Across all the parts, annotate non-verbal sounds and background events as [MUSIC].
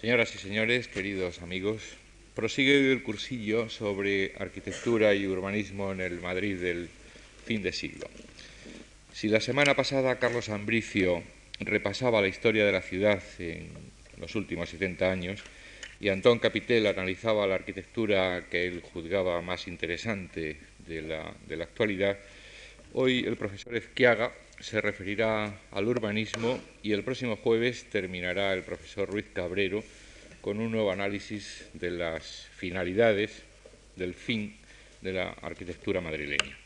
Señoras y señores, queridos amigos, prosigue el cursillo sobre arquitectura y urbanismo en el Madrid del fin de siglo. Si la semana pasada Carlos Ambricio repasaba la historia de la ciudad en los últimos 70 años y Antón Capitel analizaba la arquitectura que él juzgaba más interesante de la, actualidad, hoy el profesor Ezquiaga se referirá al urbanismo y el próximo jueves terminará el profesor Ruiz Cabrero con un nuevo análisis de las finalidades del fin de la arquitectura madrileña.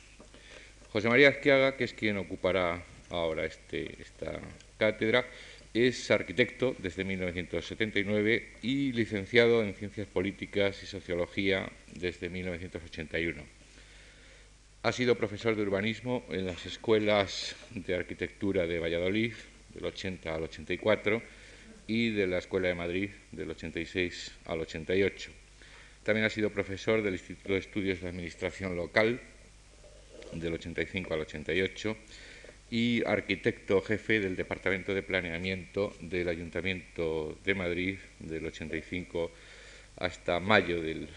José María Ezquiaga, que es quien ocupará ahora este, esta cátedra, es arquitecto desde 1979 y licenciado en Ciencias Políticas y Sociología desde 1981. Ha sido profesor de urbanismo en las escuelas de arquitectura de Valladolid del 80 al 84 y de la Escuela de Madrid del 86 al 88. También ha sido profesor del Instituto de Estudios de Administración Local del 85 al 88 y arquitecto jefe del Departamento de Planeamiento del Ayuntamiento de Madrid del 85 hasta mayo del,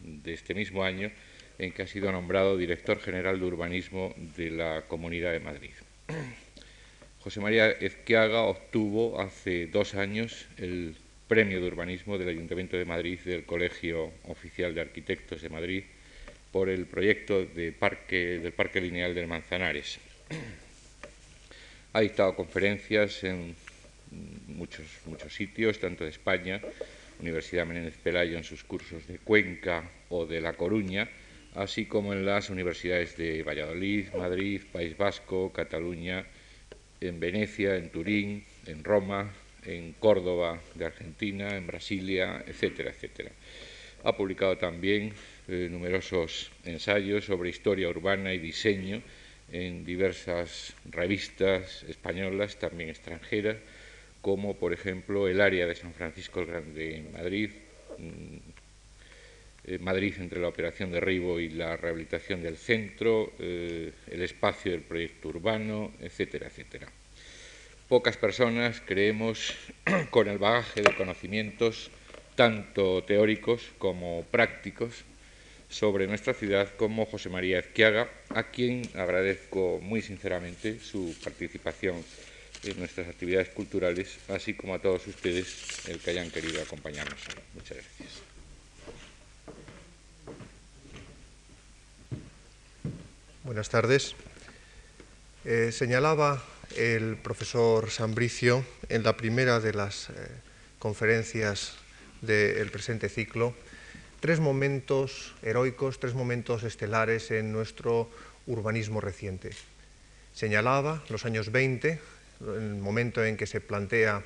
de este mismo año en que ha sido nombrado director general de urbanismo de la Comunidad de Madrid. [CLEARS THROAT] José María Ezquiaga obtuvo hace dos años el premio de urbanismo del Ayuntamiento de Madrid del Colegio Oficial de Arquitectos de Madrid por el proyecto del Parque Lineal del Manzanares. [CLEARS THROAT] Ha dictado conferencias en muchos, muchos sitios, tanto de España, Universidad Menéndez Pelayo en sus cursos de Cuenca o de La Coruña, así como en las universidades de Valladolid, Madrid, País Vasco, Cataluña, en Venecia, en Turín, en Roma, en Córdoba de Argentina, en Brasilia, etcétera, etcétera. Ha publicado también eh, numerosos ensayos sobre historia urbana y diseño en diversas revistas españolas, también extranjeras, como por ejemplo El área de San Francisco el Grande en Madrid, eh, Madrid entre la operación de Ribo y la rehabilitación del centro, eh, el espacio del proyecto urbano, etcétera, etcétera. Pocas personas, creemos, [CLEARS THROAT] con el bagaje de conocimientos, tanto teóricos como prácticos, sobre nuestra ciudad como José María Ezquiaga, a quien agradezco muy sinceramente su participación en nuestras actividades culturales, así como a todos ustedes el que hayan querido acompañarnos. Muchas gracias. Buenas tardes. Eh, señalaba el profesor Sambricio en la primera de las eh, conferencias del presente ciclo tres momentos heroicos, tres momentos estelares en nuestro urbanismo reciente. Señalaba los años 20, el momento en que se plantea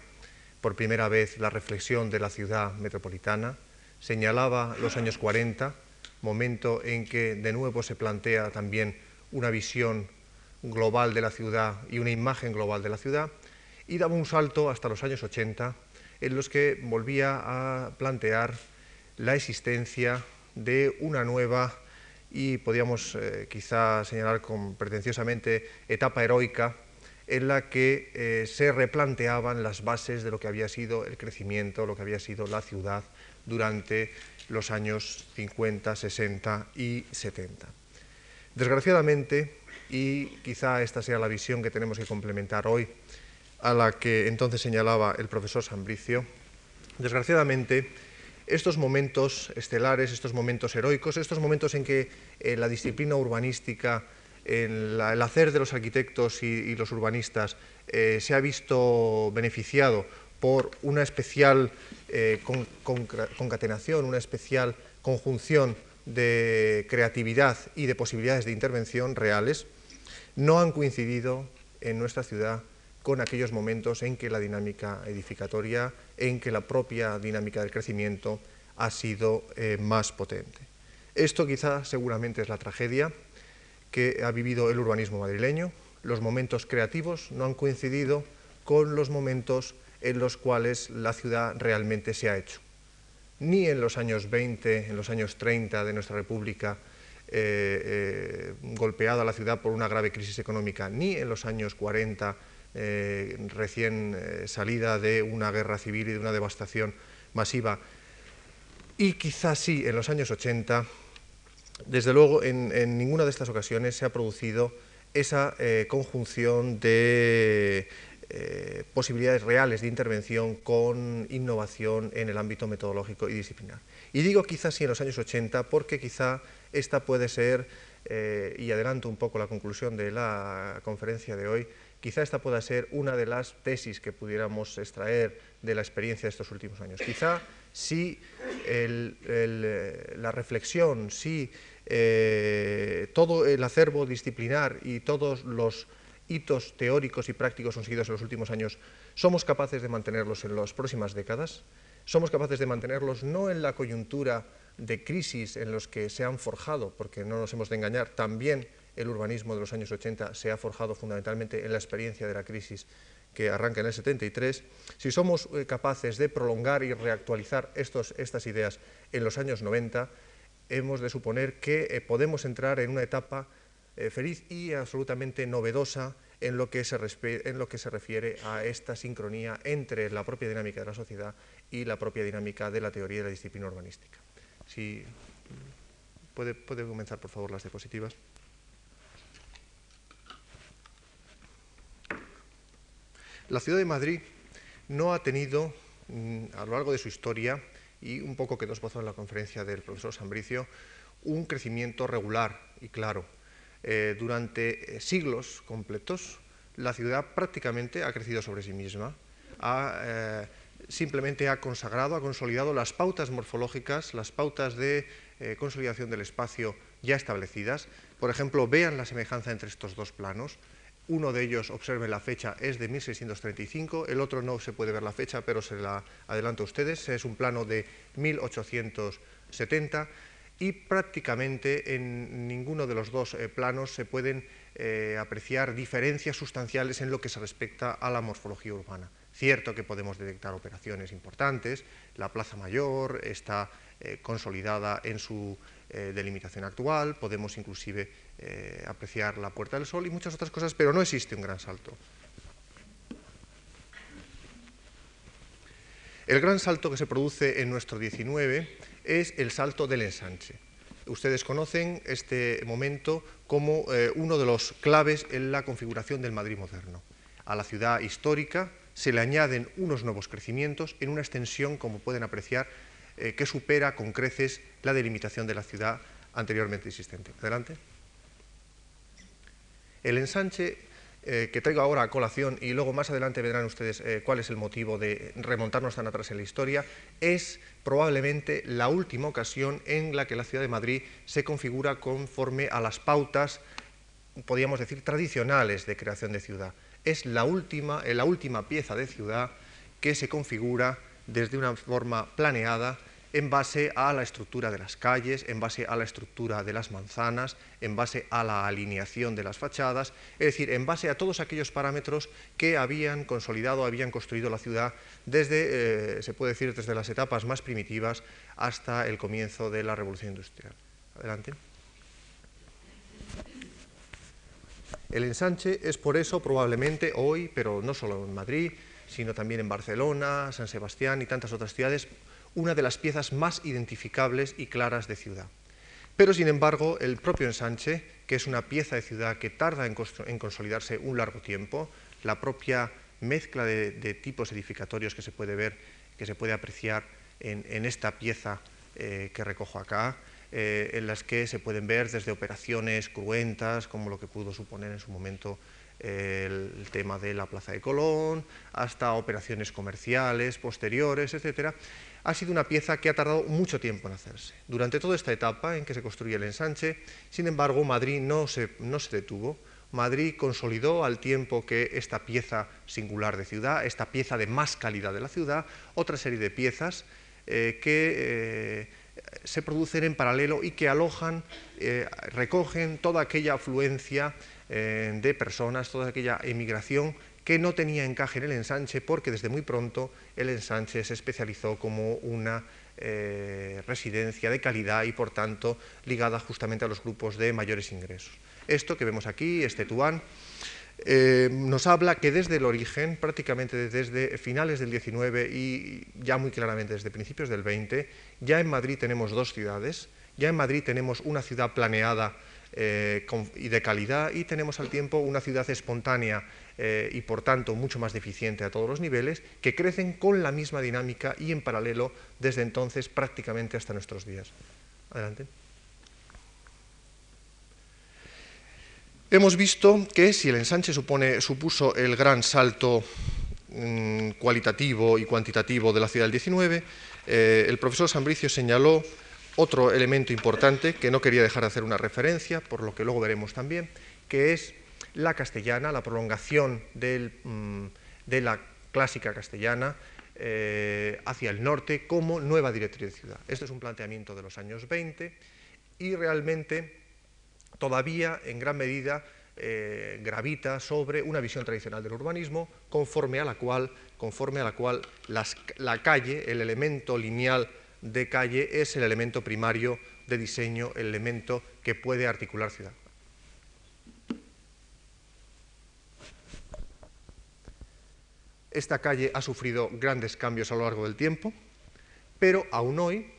por primera vez la reflexión de la ciudad metropolitana, señalaba los años 40, momento en que de nuevo se plantea también una visión global de la ciudad y una imagen global de la ciudad, y daba un salto hasta los años 80, en los que volvía a plantear la existencia de una nueva y podríamos eh, quizá señalar con pretenciosamente etapa heroica en la que eh, se replanteaban las bases de lo que había sido el crecimiento, lo que había sido la ciudad durante los años 50, 60 y 70. Desgraciadamente, y quizá esta sea la visión que tenemos que complementar hoy, a la que entonces señalaba el profesor Sambricio, desgraciadamente estos momentos estelares, estos momentos heroicos, estos momentos en que eh, la disciplina urbanística, el hacer de los arquitectos y, los urbanistas eh, se ha visto beneficiado por una especial eh, concatenación, una especial conjunción de creatividad y de posibilidades de intervención reales, no han coincidido en nuestra ciudad con aquellos momentos en que la dinámica edificatoria, en que la propia dinámica del crecimiento ha sido eh, más potente. Esto quizá seguramente es la tragedia que ha vivido el urbanismo madrileño. Los momentos creativos no han coincidido con los momentos en los cuales la ciudad realmente se ha hecho. Ni en los años 20, en los años 30 de nuestra República, eh, eh, golpeada la ciudad por una grave crisis económica, ni en los años 40 eh, recién eh, salida de una guerra civil y de una devastación masiva. Y quizás sí, en los años 80, desde luego, en, ninguna de estas ocasiones se ha producido esa eh, conjunción de eh, posibilidades reales de intervención con innovación en el ámbito metodológico y disciplinar. Y digo quizás sí en los años 80 porque quizá esta puede ser, eh, y adelanto un poco la conclusión de la conferencia de hoy, quizá esta pueda ser una de las tesis que pudiéramos extraer de la experiencia de estos últimos años. Quizá si eh, la reflexión, si todo el acervo disciplinar y todos los hitos teóricos y prácticos conseguidos en los últimos años, somos capaces de mantenerlos en las próximas décadas? ¿Somos capaces de mantenerlos no en la coyuntura de crisis en los que se han forjado, porque no nos hemos de engañar, también el urbanismo de los años 80 se ha forjado fundamentalmente en la experiencia de la crisis que arranca en el 73, si somos eh, capaces de prolongar y reactualizar estos, estas ideas en los años 90, hemos de suponer que eh, podemos entrar en una etapa eh, feliz y absolutamente novedosa en lo, que se refiere a esta sincronía entre la propia dinámica de la sociedad y la propia dinámica de la teoría de la disciplina urbanística. Puede, puede comenzar, por favor, las diapositivas. La ciudad de Madrid no ha tenido, mm, a lo largo de su historia, y un poco que nos esbozó en la conferencia del profesor Sambricio, un crecimiento regular y claro. Eh, durante eh, siglos completos, la ciudad prácticamente ha crecido sobre sí misma, eh, simplemente ha consagrado, ha consolidado las pautas morfológicas, las pautas de consolidación del espacio ya establecidas. Por ejemplo, vean la semejanza entre estos dos planos. Uno de ellos, observen la fecha, es de 1635, el otro no se puede ver la fecha, pero se la adelanto a ustedes, es un plano de 1870 y prácticamente en ninguno de los dos eh, planos se pueden eh, apreciar diferencias sustanciales en lo que se respecta a la morfología urbana. Cierto que podemos detectar operaciones importantes, la Plaza Mayor está eh, consolidada en su delimitación actual, podemos inclusive apreciar la Puerta del Sol y muchas otras cosas, pero no existe un gran salto. El gran salto que se produce en nuestro 19 es el salto del ensanche. Ustedes conocen este momento como eh, uno de los claves en la configuración del Madrid moderno. A la ciudad histórica se le añaden unos nuevos crecimientos en una extensión, como pueden apreciar, eh, que supera con creces la delimitación de la ciudad anteriormente existente. Adelante. El ensanche eh, que traigo ahora a colación y luego más adelante verán ustedes eh, cuál es el motivo de remontarnos tan atrás en la historia, es probablemente la última ocasión en la que la ciudad de Madrid se configura conforme a las pautas, podríamos decir, tradicionales de creación de ciudad. Es la última, eh, la última pieza de ciudad que se configura desde una forma planeada en base a la estructura de las calles, en base a la estructura de las manzanas, en base a la alineación de las fachadas, es decir, en base a todos aquellos parámetros que habían consolidado, habían construido la ciudad desde, eh, se puede decir, desde las etapas más primitivas hasta el comienzo de la revolución industrial. Adelante. El ensanche es por eso probablemente hoy, pero no solo en Madrid, sino también en Barcelona, San Sebastián y tantas otras ciudades, una de las piezas más identificables y claras de ciudad. Pero, sin embargo, el propio ensanche, que es una pieza de ciudad que tarda en, consolidarse un largo tiempo, la propia mezcla de, tipos edificatorios que se puede ver, que se puede apreciar en, esta pieza eh, que recojo acá, eh, en las que se pueden ver desde operaciones cruentas, como lo que pudo suponer en su momento el tema de la Plaza de Colón, hasta operaciones comerciales posteriores, etcétera, ha sido una pieza que ha tardado mucho tiempo en hacerse. Durante toda esta etapa en que se construye el ensanche, sin embargo, Madrid no se, no se detuvo. Madrid consolidó al tiempo que esta pieza singular de ciudad, esta pieza de más calidad de la ciudad, otra serie de piezas eh, que eh, se producen en paralelo y que alojan, eh, recogen toda aquella afluencia eh, de personas, toda aquella emigración que no tenía encaje en el ensanche porque desde muy pronto el ensanche se especializó como una eh, residencia de calidad y por tanto ligada justamente a los grupos de mayores ingresos. Esto que vemos aquí, este Tetuán, eh, nos habla que desde el origen, prácticamente desde finales del 19 y ya muy claramente desde principios del 20, ya en Madrid tenemos dos ciudades, ya en Madrid tenemos una ciudad planeada eh, y de calidad y tenemos al tiempo una ciudad espontánea eh, y por tanto mucho más deficiente a todos los niveles, que crecen con la misma dinámica y en paralelo desde entonces prácticamente hasta nuestros días. Adelante. Hemos visto que si el ensanche supone, supuso el gran salto mm, cualitativo y cuantitativo de la ciudad del 19, eh, el profesor Sambricio señaló otro elemento importante que no quería dejar de hacer una referencia, por lo que luego veremos también, que es la castellana, la prolongación mm, de la clásica castellana eh, hacia el norte como nueva directriz de ciudad. Este es un planteamiento de los años 20 y realmente todavía en gran medida eh, gravita sobre una visión tradicional del urbanismo conforme a la cual, conforme a la, cual la calle, el elemento lineal de calle es el elemento primario de diseño, el elemento que puede articular ciudad. Esta calle ha sufrido grandes cambios a lo largo del tiempo, pero aún hoy,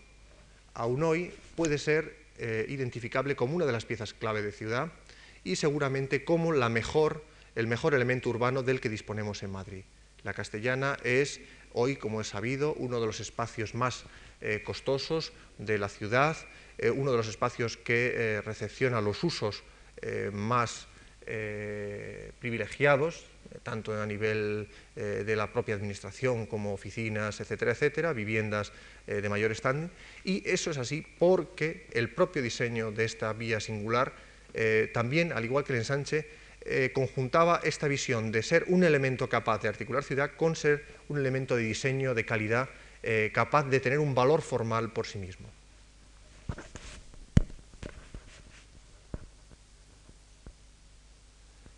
aún hoy puede ser eh, identificable como una de las piezas clave de ciudad y seguramente como la mejor, el mejor elemento urbano del que disponemos en Madrid. La castellana es hoy, como es sabido, uno de los espacios más eh, costosos de la ciudad, eh, uno de los espacios que recepciona los usos más privilegiados tanto a nivel eh, de la propia administración como oficinas, etcétera, etcétera, viviendas eh, de mayor standing. Y eso es así porque el propio diseño de esta vía singular eh, también, al igual que el ensanche, conjuntaba esta visión de ser un elemento capaz de articular ciudad con ser un elemento de diseño de calidad capaz de tener un valor formal por sí mismo.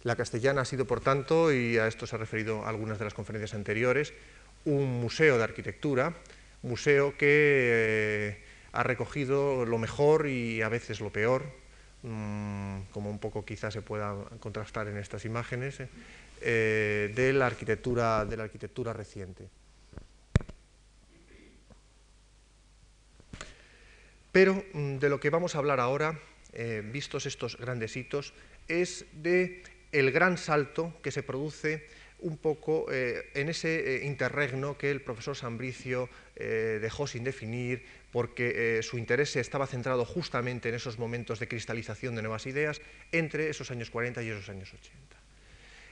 La castellana ha sido, por tanto, y a esto se ha referido algunas de las conferencias anteriores, un museo de arquitectura, museo que eh, ha recogido lo mejor y a veces lo peor, mm, como un poco quizás se pueda contrastar en estas imágenes, eh, eh, de, la arquitectura, de la arquitectura reciente. Pero mm, de lo que vamos a hablar ahora, vistos estos grandes hitos, es de el gran salto que se produce un poco eh, en ese eh, interregno que el profesor Sambricio eh, dejó sin definir porque su interés estaba centrado justamente en esos momentos de cristalización de nuevas ideas entre esos años 40 y esos años 80.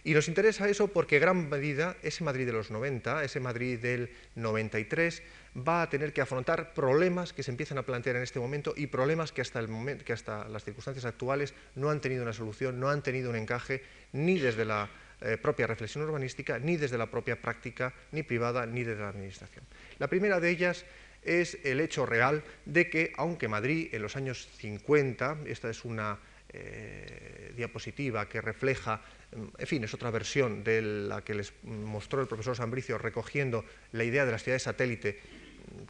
Y nos interesa eso porque gran medida ese Madrid de los 90, ese Madrid del 93, va a tener que afrontar problemas que se empiezan a plantear en este momento y problemas que hasta, el momento, que hasta las circunstancias actuales no han tenido una solución, no han tenido un encaje ni desde la eh, propia reflexión urbanística, ni desde la propia práctica, ni privada, ni desde la administración. La primera de ellas es el hecho real de que, aunque Madrid en los años 50, esta es una eh, diapositiva que refleja en fin, es otra versión de la que les mostró el profesor Sambricio recogiendo la idea de las ciudades satélite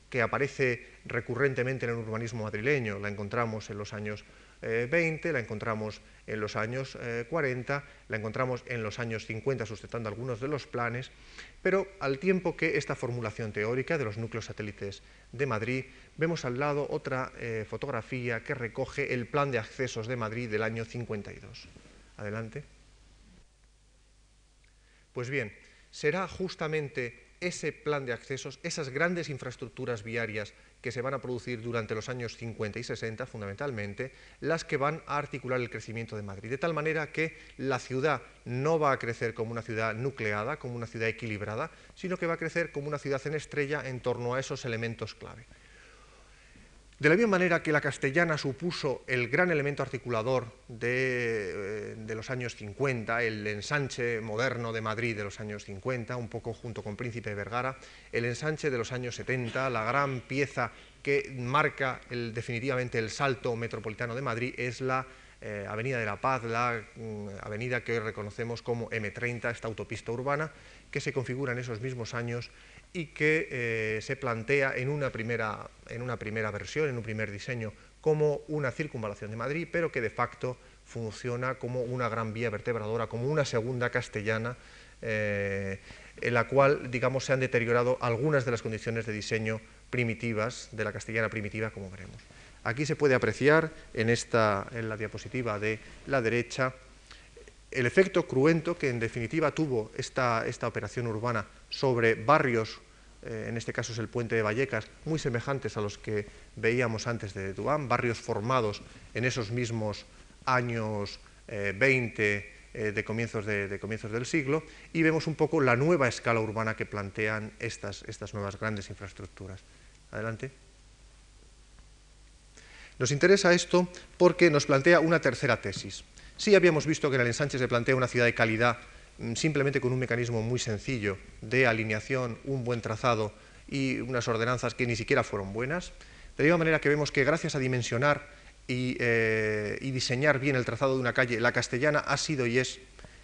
que aparece recurrentemente en el urbanismo madrileño. La encontramos en los años 20, eh, la encontramos en los años 40, eh, la encontramos en los años 50 sustentando algunos de los planes, pero al tiempo que esta formulación teórica de los núcleos satélites de Madrid, vemos al lado otra eh, fotografía que recoge el plan de accesos de Madrid del año 52. Adelante. Pues bien, será justamente ese plan de accesos, esas grandes infraestructuras viarias que se van a producir durante los años 50 y 60 fundamentalmente, las que van a articular el crecimiento de Madrid, de tal manera que la ciudad no va a crecer como una ciudad nucleada, como una ciudad equilibrada, sino que va a crecer como una ciudad en estrella en torno a esos elementos clave. De la misma manera que la castellana supuso el gran elemento articulador de, eh, los años 50, el ensanche moderno de Madrid de los años 50, un poco junto con Príncipe Vergara, el ensanche de los años 70, la gran pieza que marca definitivamente el salto metropolitano de Madrid es la eh, Avenida de la Paz, la mm, avenida que hoy reconocemos como M30, esta autopista urbana, que se configura en esos mismos años y que eh, se plantea en una, primera, en una primera versión, en un primer diseño, como una circunvalación de Madrid, pero que de facto funciona como una gran vía vertebradora, como una segunda castellana, eh, en la cual, digamos, se han deteriorado algunas de las condiciones de diseño primitivas, de la castellana primitiva, como veremos. Aquí se puede apreciar en, esta, en la diapositiva de la derecha el efecto cruento que en definitiva tuvo esta, esta operación urbana sobre barrios eh, en este caso es el puente de Vallecas, muy semejantes a los que veíamos antes de Dubán, barrios formados en esos mismos años 20 eh, eh, de, comienzos de, comienzos del siglo, y vemos un poco la nueva escala urbana que plantean estas, estas nuevas grandes infraestructuras. Adelante. Nos interesa esto porque nos plantea una tercera tesis. Sí habíamos visto que en el ensanche se plantea una ciudad de calidad simplemente con un mecanismo muy sencillo de alineación, un buen trazado y unas ordenanzas que ni siquiera fueron buenas, de la misma manera que vemos que gracias a dimensionar y, eh, diseñar bien el trazado de una calle, la castellana ha sido y es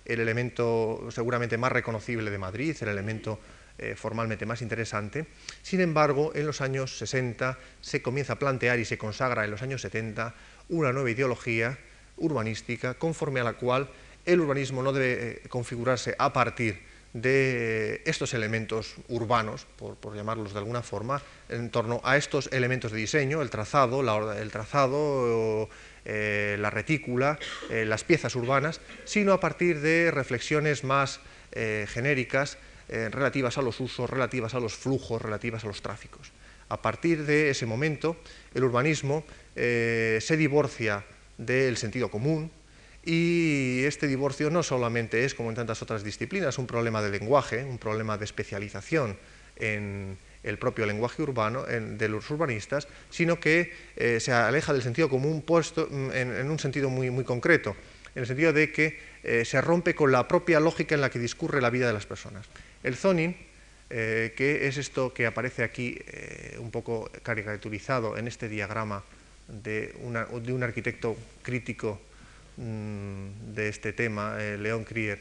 el elemento seguramente más reconocible de Madrid, el elemento eh, formalmente más interesante. Sin embargo, en los años 60 se comienza a plantear y se consagra en los años 70 una nueva ideología urbanística conforme a la cual el urbanismo no debe eh, configurarse a partir de estos elementos urbanos, por, llamarlos de alguna forma, en torno a estos elementos de diseño, el trazado, la, el trazado, eh, la retícula, eh, las piezas urbanas, sino a partir de reflexiones más genéricas relativas a los usos, relativas a los flujos, relativas a los tráficos. A partir de ese momento, el urbanismo se divorcia del sentido común, y este divorcio no solamente es, como en tantas otras disciplinas, un problema de lenguaje, un problema de especialización en el propio lenguaje urbano de los urbanistas, sino que eh, se aleja del sentido común puesto mm, en, un sentido muy, muy, concreto, en el sentido de que eh, se rompe con la propia lógica en la que discurre la vida de las personas. El zoning, eh, que es esto que aparece aquí un poco caricaturizado en este diagrama de, un arquitecto crítico de este tema, eh, León Krier,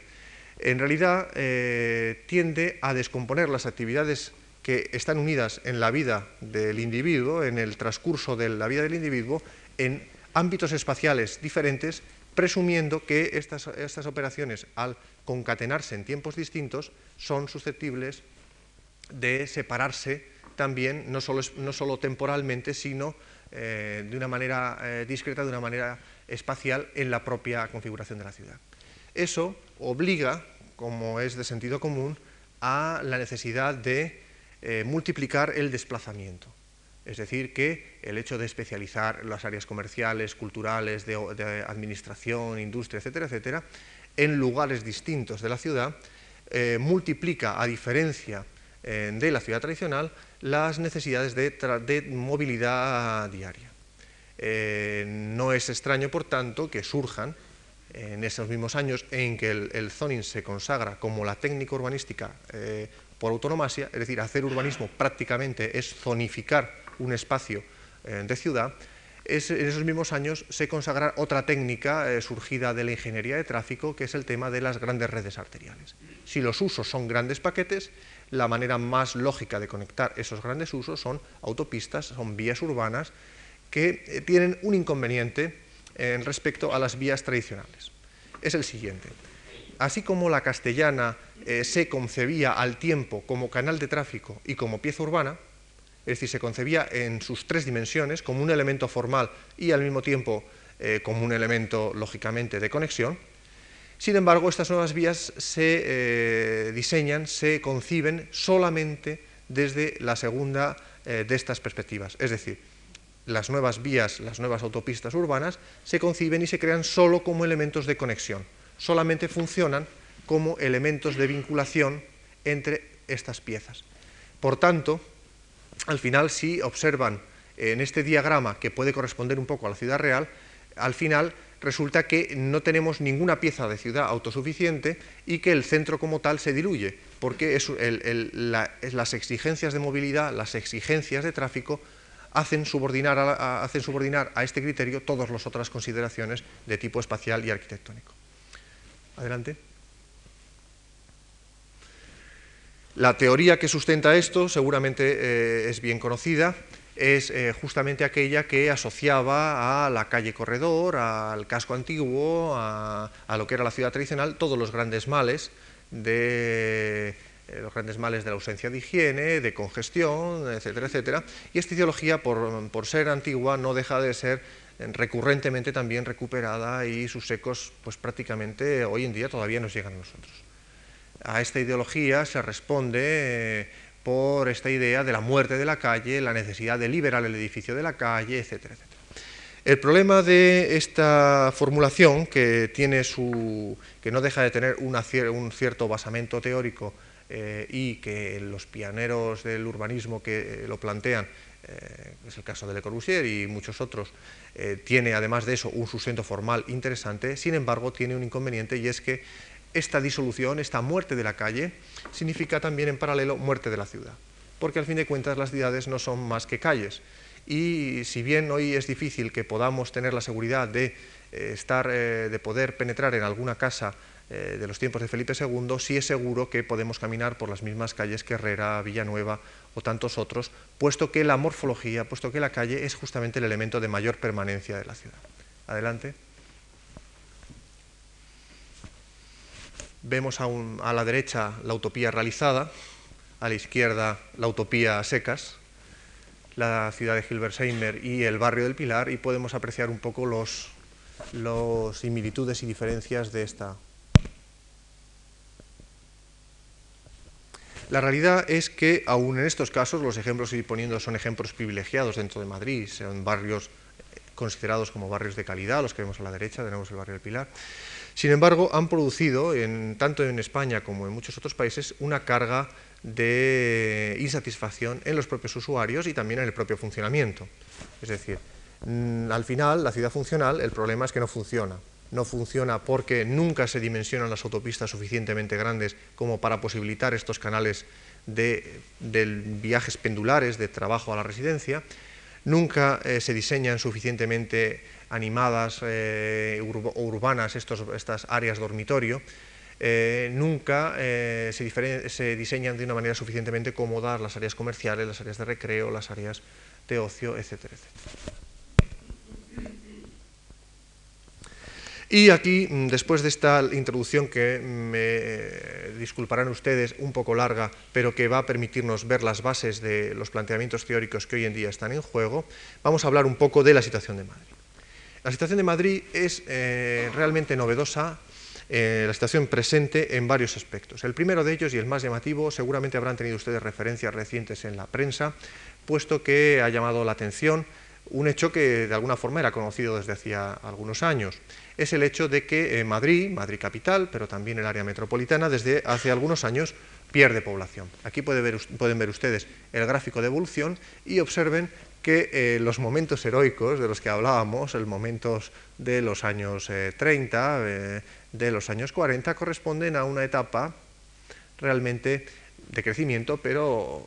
en realidad eh, tiende a descomponer las actividades que están unidas en la vida del individuo, en el transcurso de la vida del individuo, en ámbitos espaciales diferentes, presumiendo que estas, estas operaciones, al concatenarse en tiempos distintos, son susceptibles de separarse también, no solo, no solo temporalmente, sino eh, de una manera discreta, de una manera espacial en la propia configuración de la ciudad. Eso obliga, como es de sentido común, a la necesidad de eh, multiplicar el desplazamiento. Es decir, que el hecho de especializar las áreas comerciales, culturales, de, administración, industria, etcétera, etcétera, en lugares distintos de la ciudad, eh, multiplica, a diferencia eh, de la ciudad tradicional, las necesidades de movilidad diaria. Eh, no es extraño, por tanto, que surjan en esos mismos años en que el, zoning se consagra como la técnica urbanística eh, por autonomasia, es decir, hacer urbanismo prácticamente es zonificar un espacio de ciudad, en esos mismos años se consagra otra técnica surgida de la ingeniería de tráfico, que es el tema de las grandes redes arteriales. Si los usos son grandes paquetes, la manera más lógica de conectar esos grandes usos son autopistas, son vías urbanas, que eh, tienen un inconveniente en eh, respecto a las vías tradicionales. Es el siguiente. Así como la castellana eh, se concebía al tiempo como canal de tráfico y como pieza urbana, es decir, se concebía en sus tres dimensiones, como un elemento formal y al mismo tiempo como un elemento, lógicamente, de conexión, sin embargo, estas nuevas vías se diseñan, se conciben solamente desde la segunda de estas perspectivas, es decir, las nuevas vías, las nuevas autopistas urbanas, se conciben y se crean solo como elementos de conexión, solamente funcionan como elementos de vinculación entre estas piezas. Por tanto, al final, si observan en este diagrama, que puede corresponder un poco a la ciudad real, al final resulta que no tenemos ninguna pieza de ciudad autosuficiente y que el centro como tal se diluye, porque las exigencias de movilidad, las exigencias de tráfico hacen subordinar a, este criterio todas las otras consideraciones de tipo espacial y arquitectónico. Adelante. La teoría que sustenta esto seguramente eh, es bien conocida es eh, justamente aquella que asociaba a la calle Corredor, al casco antiguo, a, lo que era la ciudad tradicional, todos los grandes males de eh, los grandes males de la ausencia de higiene, de congestión, etcétera, etcétera. Y esta ideología, por, por ser antigua, no deja de ser recurrentemente también recuperada y sus ecos, pues prácticamente hoy en día todavía nos llegan a nosotros. A esta ideología se responde eh, por esta idea de la muerte de la calle, la necesidad de liberar el edificio de la calle, etcétera, etcétera. El problema de esta formulación, que, tiene su, que no deja de tener un cierto basamento teórico eh, y que los pioneros del urbanismo que lo plantean, eh, es el caso de Le Corbusier y muchos otros, eh, tiene además de eso un sustento formal interesante, sin embargo tiene un inconveniente y es que esta disolución, esta muerte de la calle, significa también en paralelo muerte de la ciudad, porque al fin de cuentas las ciudades no son más que calles. Y si bien hoy es difícil que podamos tener la seguridad de, eh, estar, eh, de poder penetrar en alguna casa eh, de los tiempos de Felipe II, sí es seguro que podemos caminar por las mismas calles que Herrera, Villanueva o tantos otros, puesto que la morfología, puesto que la calle es justamente el elemento de mayor permanencia de la ciudad. Adelante. Vemos a, la derecha la utopía realizada, a la izquierda la utopía a secas, la ciudad de Hilbersheimer y el barrio del Pilar, y podemos apreciar un poco los, los similitudes y diferencias de esta. La realidad es que, aún en estos casos, los ejemplos que estoy poniendo son ejemplos privilegiados dentro de Madrid, son barrios considerados como barrios de calidad, los que vemos a la derecha, tenemos el barrio del Pilar, sin embargo, han producido, tanto en España como en muchos otros países, una carga de insatisfacción en los propios usuarios y también en el propio funcionamiento. Es decir, mm, al final, la ciudad funcional, el problema es que no funciona. No funciona porque nunca se dimensionan las autopistas suficientemente grandes como para posibilitar estos canales de, viajes pendulares, de trabajo a la residencia. Nunca eh, se diseñan suficientemente animadas eh, urbanas, estos, estas áreas dormitorio, eh, nunca eh, se, se, diseñan de una manera suficientemente cómoda las áreas comerciales, las áreas de recreo, las áreas de ocio, etcétera, etcétera. Y aquí, mm, después de esta introducción que me disculparán ustedes un poco larga, pero que va a permitirnos ver las bases de los planteamientos teóricos que hoy en día están en juego, vamos a hablar un poco de la situación de Madrid. La situación de Madrid es eh, realmente novedosa, eh, la situación presente en varios aspectos. El primero de ellos, y el más llamativo, seguramente habrán tenido ustedes referencias recientes en la prensa, puesto que ha llamado la atención un hecho que de alguna forma era conocido desde hacía algunos años. Es el hecho de que eh, Madrid, Madrid capital, pero también el área metropolitana, desde hace algunos años pierde población. Aquí pueden ver ustedes el gráfico de evolución y observen que eh, los momentos heroicos de los que hablábamos, los momentos de los años 30, eh, de los años 40, corresponden a una etapa realmente de crecimiento, pero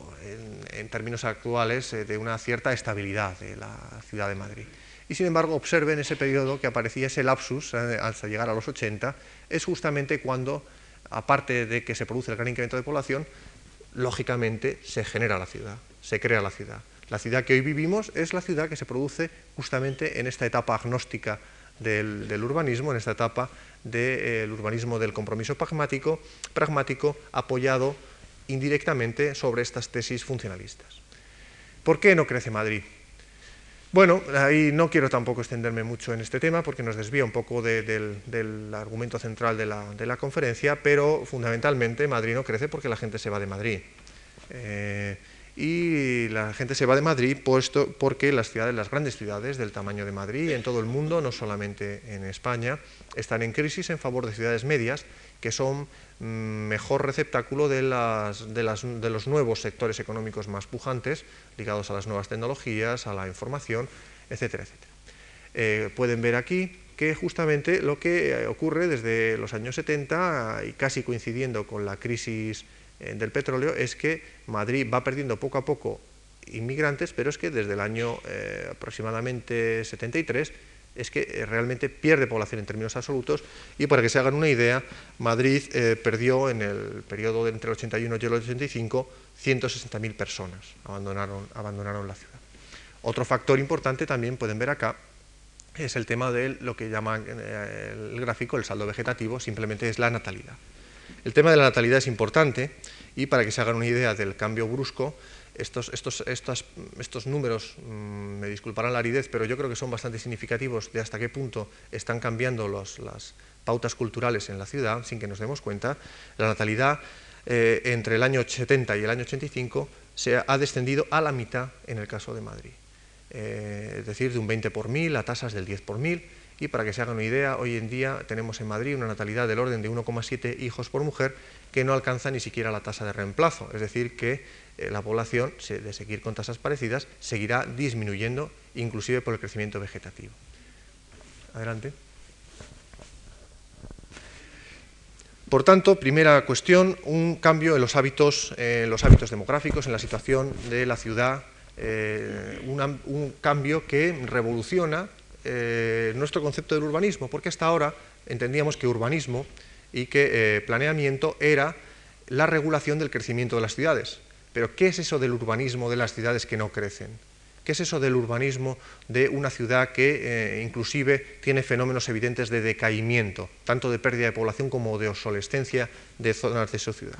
en, términos actuales de una cierta estabilidad de la ciudad de Madrid. Y sin embargo, observen ese periodo que aparecía, ese lapsus, hasta llegar a los 80, es justamente cuando, aparte de que se produce el gran incremento de población, lógicamente se genera la ciudad, se crea la ciudad. La ciudad que hoy vivimos es la ciudad que se produce justamente en esta etapa agnóstica del, urbanismo, en esta etapa del urbanismo del compromiso pragmático, pragmático apoyado indirectamente sobre estas tesis funcionalistas. ¿Por qué no crece Madrid? Bueno, ahí no quiero tampoco extenderme mucho en este tema porque nos desvía un poco del, argumento central de la, conferencia, pero fundamentalmente Madrid no crece porque la gente se va de Madrid. Eh, y la gente se va de Madrid puesto porque las ciudades, las grandes ciudades del tamaño de Madrid en todo el mundo, no solamente en España, están en crisis en favor de ciudades medias que son mejor receptáculo de, las, de, las, de los nuevos sectores económicos más pujantes ligados a las nuevas tecnologías, a la información, etcétera, etcétera. Eh, pueden ver aquí que justamente lo que eh, ocurre desde los años 70 y casi coincidiendo con la crisis eh, del petróleo es que Madrid va perdiendo poco a poco inmigrantes, pero es que desde el año eh, aproximadamente 73 es que eh, realmente pierde población en términos absolutos y para que se hagan una idea, Madrid perdió en el periodo entre el 81 y el 85 160.000 personas, abandonaron, abandonaron la ciudad. Otro factor importante también pueden ver acá es el tema de lo que llama eh, el gráfico el saldo vegetativo, simplemente es la natalidad. El tema de la natalidad es importante y para que se hagan una idea del cambio brusco, estos, estos, estos números, mm, me disculparán la aridez, pero yo creo que son bastante significativos de hasta qué punto están cambiando los, las pautas culturales en la ciudad sin que nos demos cuenta. La natalidad eh, entre el año 70 y el año 85 se ha descendido a la mitad en el caso de Madrid. Eh, es decir, de un 20 por mil a tasas del 10 por mil. Y para que se hagan una idea, hoy en día tenemos en Madrid una natalidad del orden de 1,7 hijos por mujer que no alcanza ni siquiera la tasa de reemplazo. Es decir, que eh, la población, de seguir con tasas parecidas, seguirá disminuyendo, inclusive por el crecimiento vegetativo. Adelante. Por tanto, primera cuestión, un cambio en los hábitos, los hábitos demográficos, en la situación de la ciudad, eh, un cambio que revoluciona eh, nuestro concepto del urbanismo, porque hasta ahora entendíamos que urbanismo y que planeamiento era la regulación del crecimiento de las ciudades. Pero ¿qué es eso del urbanismo de las ciudades que no crecen? ¿Qué es eso del urbanismo de una ciudad que eh, inclusive tiene fenómenos evidentes de decaimiento, tanto de pérdida de población como de obsolescencia de zonas de su ciudad?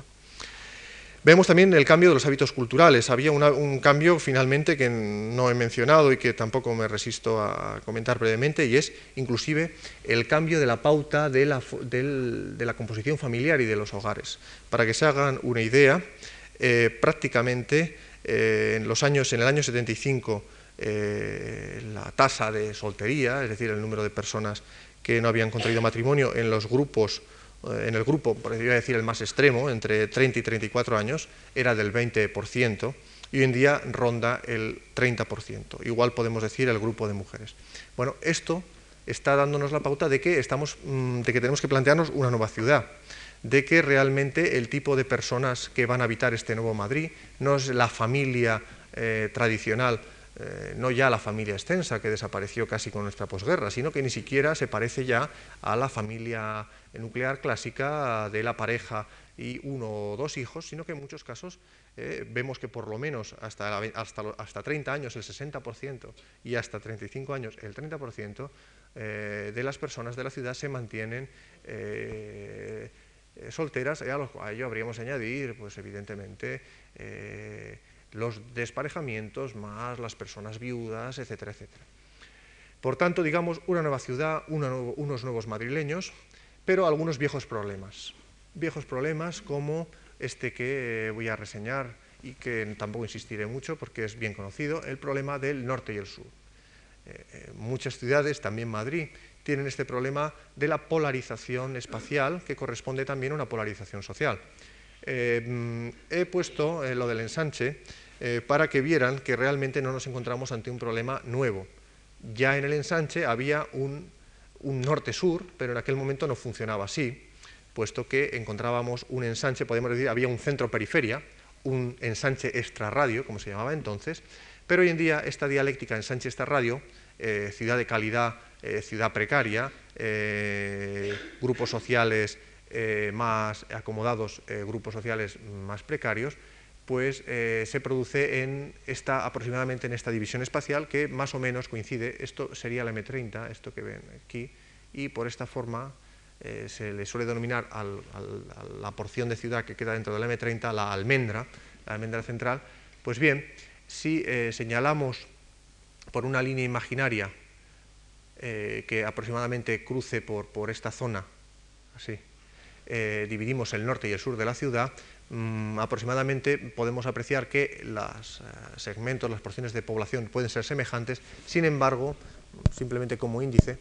Vemos también el cambio de los hábitos culturales. Había un cambio finalmente que no he mencionado y que tampoco me resisto a comentar brevemente, y es inclusive el cambio de la pauta de la, de la composición familiar y de los hogares. Para que se hagan una idea, eh, prácticamente eh, en, los años, en el año 75 eh, la tasa de soltería, es decir, el número de personas que no habían contraído matrimonio en los grupos, en el grupo, por decir el más extremo, entre 30 y 34 años, era del 20%, y hoy en día ronda el 30%. Igual podemos decir el grupo de mujeres. Bueno, esto está dándonos la pauta de que, estamos, mm, de que tenemos que plantearnos una nueva ciudad de que realmente el tipo de personas que van a habitar este nuevo Madrid no es la familia eh, tradicional, eh, no ya la familia extensa que desapareció casi con nuestra posguerra, sino que ni siquiera se parece ya a la familia nuclear clásica de la pareja y uno o dos hijos, sino que en muchos casos eh, vemos que por lo menos hasta, hasta, hasta 30 años el 60% y hasta 35 años el 30% de las personas de la ciudad se mantienen eh, solteras, a, ello habríamos añadir, pues evidentemente, eh, los desparejamientos más las personas viudas, etcétera, etcétera. Por tanto, digamos, una nueva ciudad, unos nuevos madrileños, pero algunos viejos problemas. Viejos problemas como este que voy a reseñar y que tampoco insistiré mucho porque es bien conocido, el problema del norte y el sur. Eh, muchas ciudades, también Madrid, tienen este problema de la polarización espacial, que corresponde también a una polarización social. Eh, mm, he puesto eh, lo del ensanche eh, para que vieran que realmente no nos encontramos ante un problema nuevo. Ya en el ensanche había un, norte-sur, pero en aquel momento no funcionaba así, puesto que encontrábamos un ensanche, podemos decir, había un centro-periferia, un ensanche extrarradio, como se llamaba entonces, pero hoy en día esta dialéctica ensanche-extrarradio, ciudad de calidad eh, ciudad precaria, eh, grupos sociales eh, más acomodados, grupos sociales más precarios, pues se produce en esta, aproximadamente en esta división espacial que más o menos coincide, esto sería la M30, esto que ven aquí, y por esta forma se le suele denominar a la porción de ciudad que queda dentro de la M30 la almendra, la almendra central, pues bien, si señalamos por una línea imaginaria eh, que aproximadamente cruce por, por esta zona, así, eh, dividimos el norte y el sur de la ciudad, mm, aproximadamente podemos apreciar que los eh, segmentos, las porciones de población pueden ser semejantes, sin embargo, simplemente como índice,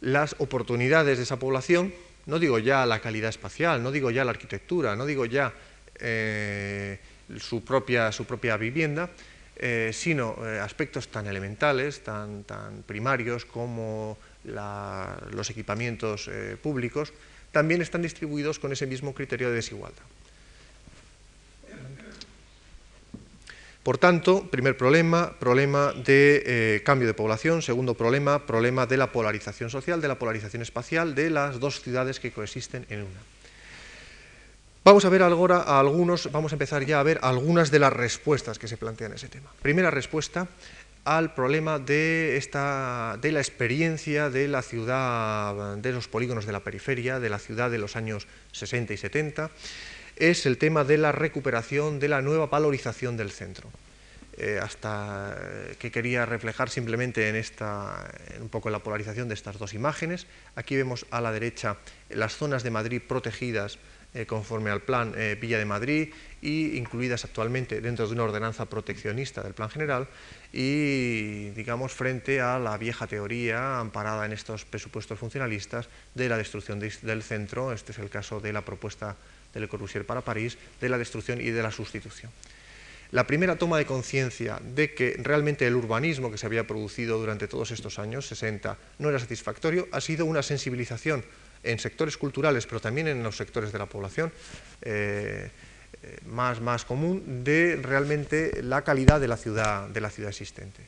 las oportunidades de esa población, no digo ya la calidad espacial, no digo ya la arquitectura, no digo ya su, propia, su propia vivienda, eh, sino eh, aspectos tan elementales, tan, tan primarios como los equipamientos eh, públicos, también están distribuidos con ese mismo criterio de desigualdad. Por tanto, primer problema, problema de cambio de población, segundo problema, problema de la polarización social, de la polarización espacial de las dos ciudades que coexisten en una. Vamos a ver ahora a algunos, vamos a empezar ya a ver algunas de las respuestas que se plantean en ese tema. Primera respuesta al problema de, esta, de la experiencia de la ciudad, de los polígonos de la periferia, de la ciudad de los años 60 y 70, es el tema de la recuperación de la nueva valorización del centro. Eh, hasta eh, que quería reflejar simplemente en esta, un poco la polarización de estas dos imágenes. Aquí vemos a la derecha las zonas de Madrid protegidas eh, conforme al plan Villa de Madrid y incluidas actualmente dentro de una ordenanza proteccionista del plan general y digamos frente a la vieja teoría amparada en estos presupuestos funcionalistas de la destrucción del centro, este es el caso de la propuesta de Le para París, de la destrucción y de la sustitución. La primera toma de conciencia de que realmente el urbanismo que se había producido durante todos estos años, 60, no era satisfactorio, ha sido una sensibilización en sectores culturales, pero también en los sectores de la población, eh, eh, más, más común, de realmente la calidad de la ciudad, de la ciudad existente.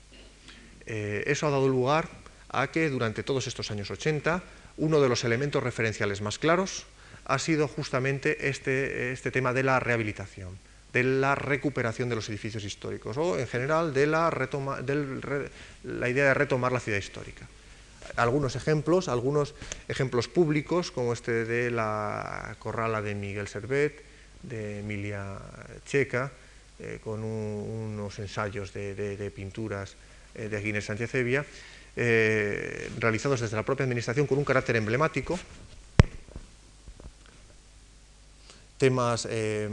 Eh, eso ha dado lugar a que durante todos estos años 80, uno de los elementos referenciales más claros ha sido justamente este, este tema de la rehabilitación de la recuperación de los edificios históricos o en general de la, la idea de retomar la ciudad histórica. Algunos ejemplos, algunos ejemplos públicos, como este de la corrala de Miguel Servet, de Emilia Checa, eh, con unos ensayos de, pinturas eh, de Guinness Sánchez Evia, eh, realizados desde la propia administración con un carácter emblemático, temas que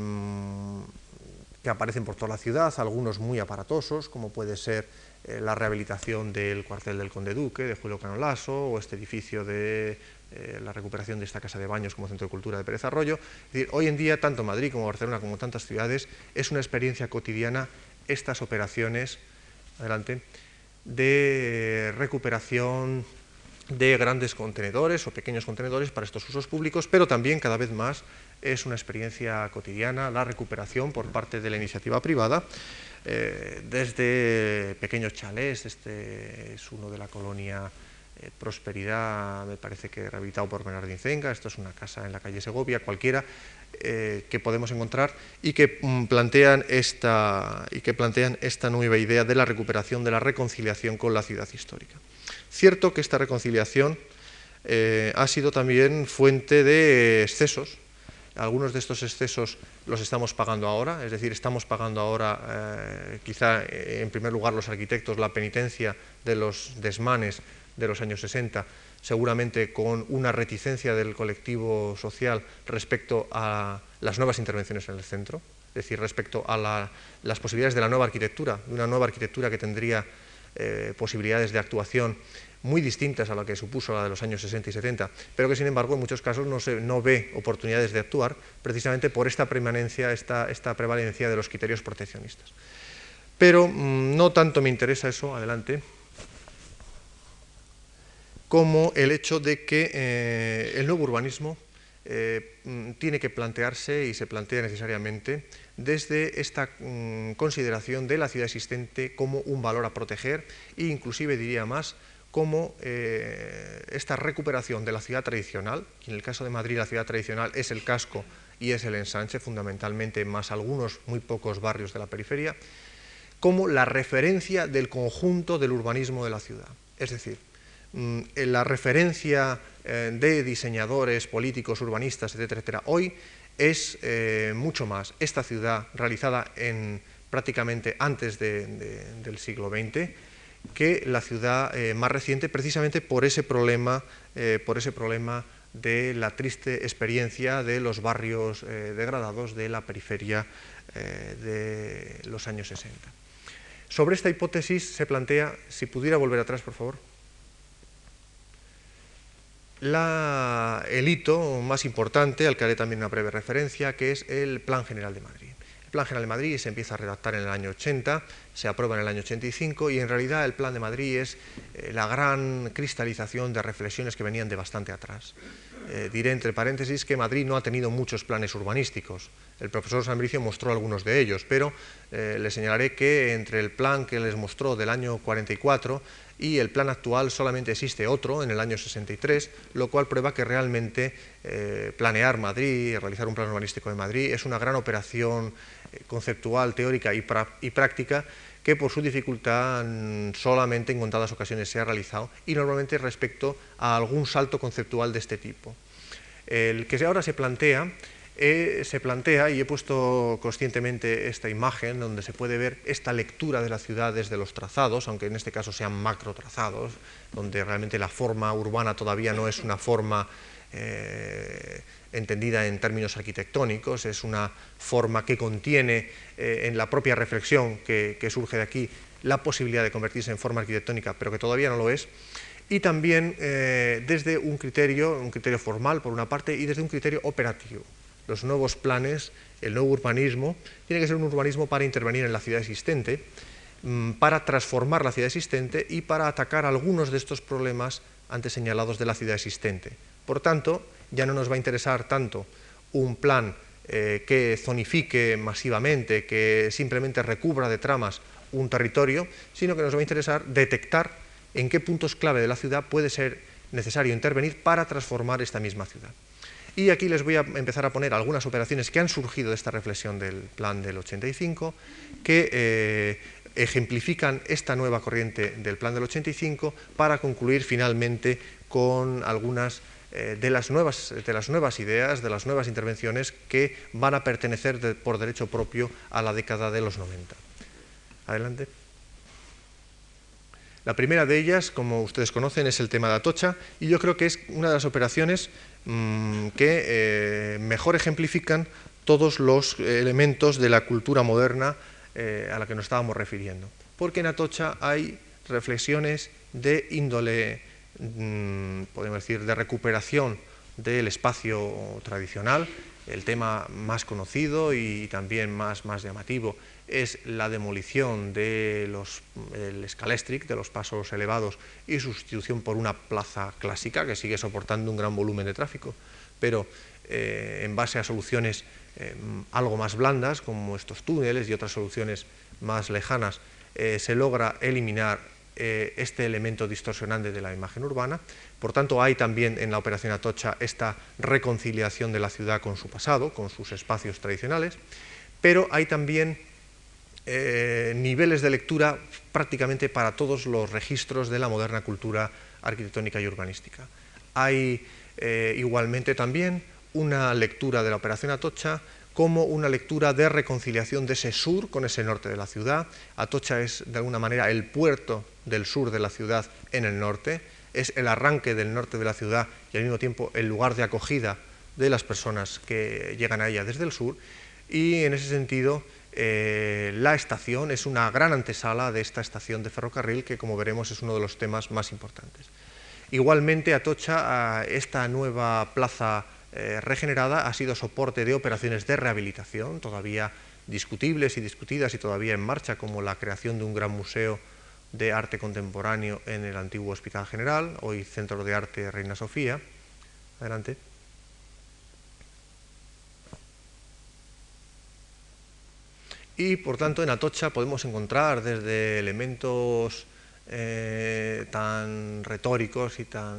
aparecen por toda la ciudad, algunos muy aparatosos, como puede ser eh, la rehabilitación del cuartel del Conde Duque, de Julio Canolaso, o este edificio de eh, la recuperación de esta casa de baños como centro de cultura de Pérez Arroyo. Es decir, hoy en día, tanto Madrid como Barcelona, como tantas ciudades, es una experiencia cotidiana estas operaciones, adelante, de recuperación de grandes contenedores o pequeños contenedores para estos usos públicos, pero también cada vez más es una experiencia cotidiana la recuperación por parte de la iniciativa privada, eh, desde pequeños chalés, este es uno de la colonia eh, Prosperidad, me parece que rehabilitado por Bernardín Zenga, esto es una casa en la calle Segovia, cualquiera eh, que podemos encontrar y que, mm, plantean esta, y que plantean esta nueva idea de la recuperación, de la reconciliación con la ciudad histórica. Cierto que esta reconciliación ha sido también fuente de excesos, algunos de estos excesos los estamos pagando ahora, es decir, estamos pagando ahora, eh, quizá eh, en primer lugar los arquitectos, la penitencia de los desmanes de los años 60, seguramente con una reticencia del colectivo social respecto a las nuevas intervenciones en el centro, es decir, respecto a las posibilidades de la nueva arquitectura, de una nueva arquitectura que tendría eh, posibilidades de actuación muy distintas a la que supuso la de los años 60 y 70, pero que sin embargo en muchos casos no, se, no ve oportunidades de actuar precisamente por esta permanencia, esta, esta prevalencia de los criterios proteccionistas. Pero mm, no tanto me interesa eso, adelante, como el hecho de que eh, el nuevo urbanismo eh, mm, tiene que plantearse y se plantea necesariamente desde esta mm, consideración de la ciudad existente como un valor a proteger e inclusive diría más como eh, esta recuperación de la ciudad tradicional, en el caso de Madrid la ciudad tradicional es el casco y es el ensanche, fundamentalmente, más algunos muy pocos barrios de la periferia, como la referencia del conjunto del urbanismo de la ciudad. Es decir, mm, la referencia eh, de diseñadores, políticos, urbanistas, etcétera, etcétera, hoy es eh, mucho más esta ciudad realizada en prácticamente antes del siglo XX, que la ciudad eh, más reciente, precisamente por ese problema, eh, por ese problema de la triste experiencia de los barrios degradados de la periferia de los años 60. Sobre esta hipótesis se plantea, si pudiera volver atrás, por favor, el hito más importante, al que haré también una breve referencia, que es el Plan General de Madrid. El Plan General de Madrid se empieza a redactar en el año 80, se aprueba en el año 85 y en realidad el Plan de Madrid es eh, la gran cristalización de reflexiones que venían de bastante atrás. eh, diré entre paréntesis que Madrid no ha tenido muchos planes urbanísticos. El profesor Sambricio mostró algunos de ellos, pero eh, le señalaré que entre el plan que les mostró del año 44 y el plan actual solamente existe otro en el año 63, lo cual prueba que realmente eh, planear Madrid, realizar un plan urbanístico de Madrid, es una gran operación conceptual, teórica y, y práctica que por su dificultad solamente en contadas ocasiones se ha realizado y normalmente respecto a algún salto conceptual de este tipo. El que ahora se plantea, se plantea, y he puesto conscientemente esta imagen donde se puede ver esta lectura de la ciudad desde los trazados, aunque en este caso sean macro trazados, donde realmente la forma urbana todavía no es una forma eh, entendida en términos arquitectónicos, es una forma que contiene eh, en la propia reflexión que, surge de aquí la posibilidad de convertirse en forma arquitectónica, pero que todavía no lo es, y también eh, desde un criterio, un criterio formal por una parte, y desde un criterio operativo. Los nuevos planes, el nuevo urbanismo, tiene que ser un urbanismo para intervenir en la ciudad existente, mm, para transformar la ciudad existente y para atacar algunos de estos problemas antes señalados de la ciudad existente. Por tanto, ya no nos va a interesar tanto un plan eh, que zonifique masivamente, que simplemente recubra de tramas un territorio, sino que nos va a interesar detectar en qué puntos clave de la ciudad puede ser necesario intervenir para transformar esta misma ciudad. Y aquí les voy a empezar a poner algunas operaciones que han surgido de esta reflexión del plan del 85, que eh, ejemplifican esta nueva corriente del plan del 85 para concluir finalmente con algunas eh, de, las nuevas, de las nuevas ideas, de las nuevas intervenciones que van a pertenecer por derecho propio a la década de los 90. Adelante. La primera de ellas, como ustedes conocen, es el tema de Atocha y yo creo que es una de las operaciones mm, que eh, mejor ejemplifican todos los elementos de la cultura moderna eh, a la que nos estábamos refiriendo. Porque en Atocha hay reflexiones de índole Mm, podemos decir, de recuperación del espacio tradicional. El tema más conocido y también más, más llamativo es la demolición del escalestric, de los pasos elevados, y sustitución por una plaza clásica que sigue soportando un gran volumen de tráfico, pero eh, en base a soluciones eh, algo más blandas, como estos túneles y otras soluciones más lejanas, eh, se logra eliminar este elemento distorsionante de la imagen urbana. Por tanto, hay también en la operación Atocha esta reconciliación de la ciudad con su pasado, con sus espacios tradicionales, pero hay también eh, niveles de lectura prácticamente para todos los registros de la moderna cultura arquitectónica y urbanística. Hay eh, igualmente también una lectura de la operación Atocha como una lectura de reconciliación de ese sur con ese norte de la ciudad. Atocha es de alguna manera el puerto del sur de la ciudad en el norte, es el arranque del norte de la ciudad y al mismo tiempo el lugar de acogida de las personas que llegan a ella desde el sur y en ese sentido eh, la estación es una gran antesala de esta estación de ferrocarril que como veremos es uno de los temas más importantes. Igualmente Atocha, esta nueva plaza eh, regenerada, ha sido soporte de operaciones de rehabilitación todavía discutibles y discutidas y todavía en marcha como la creación de un gran museo de arte contemporáneo en el antiguo Hospital General, hoy Centro de Arte Reina Sofía. Adelante. Y por tanto en Atocha podemos encontrar desde elementos eh, tan retóricos y tan,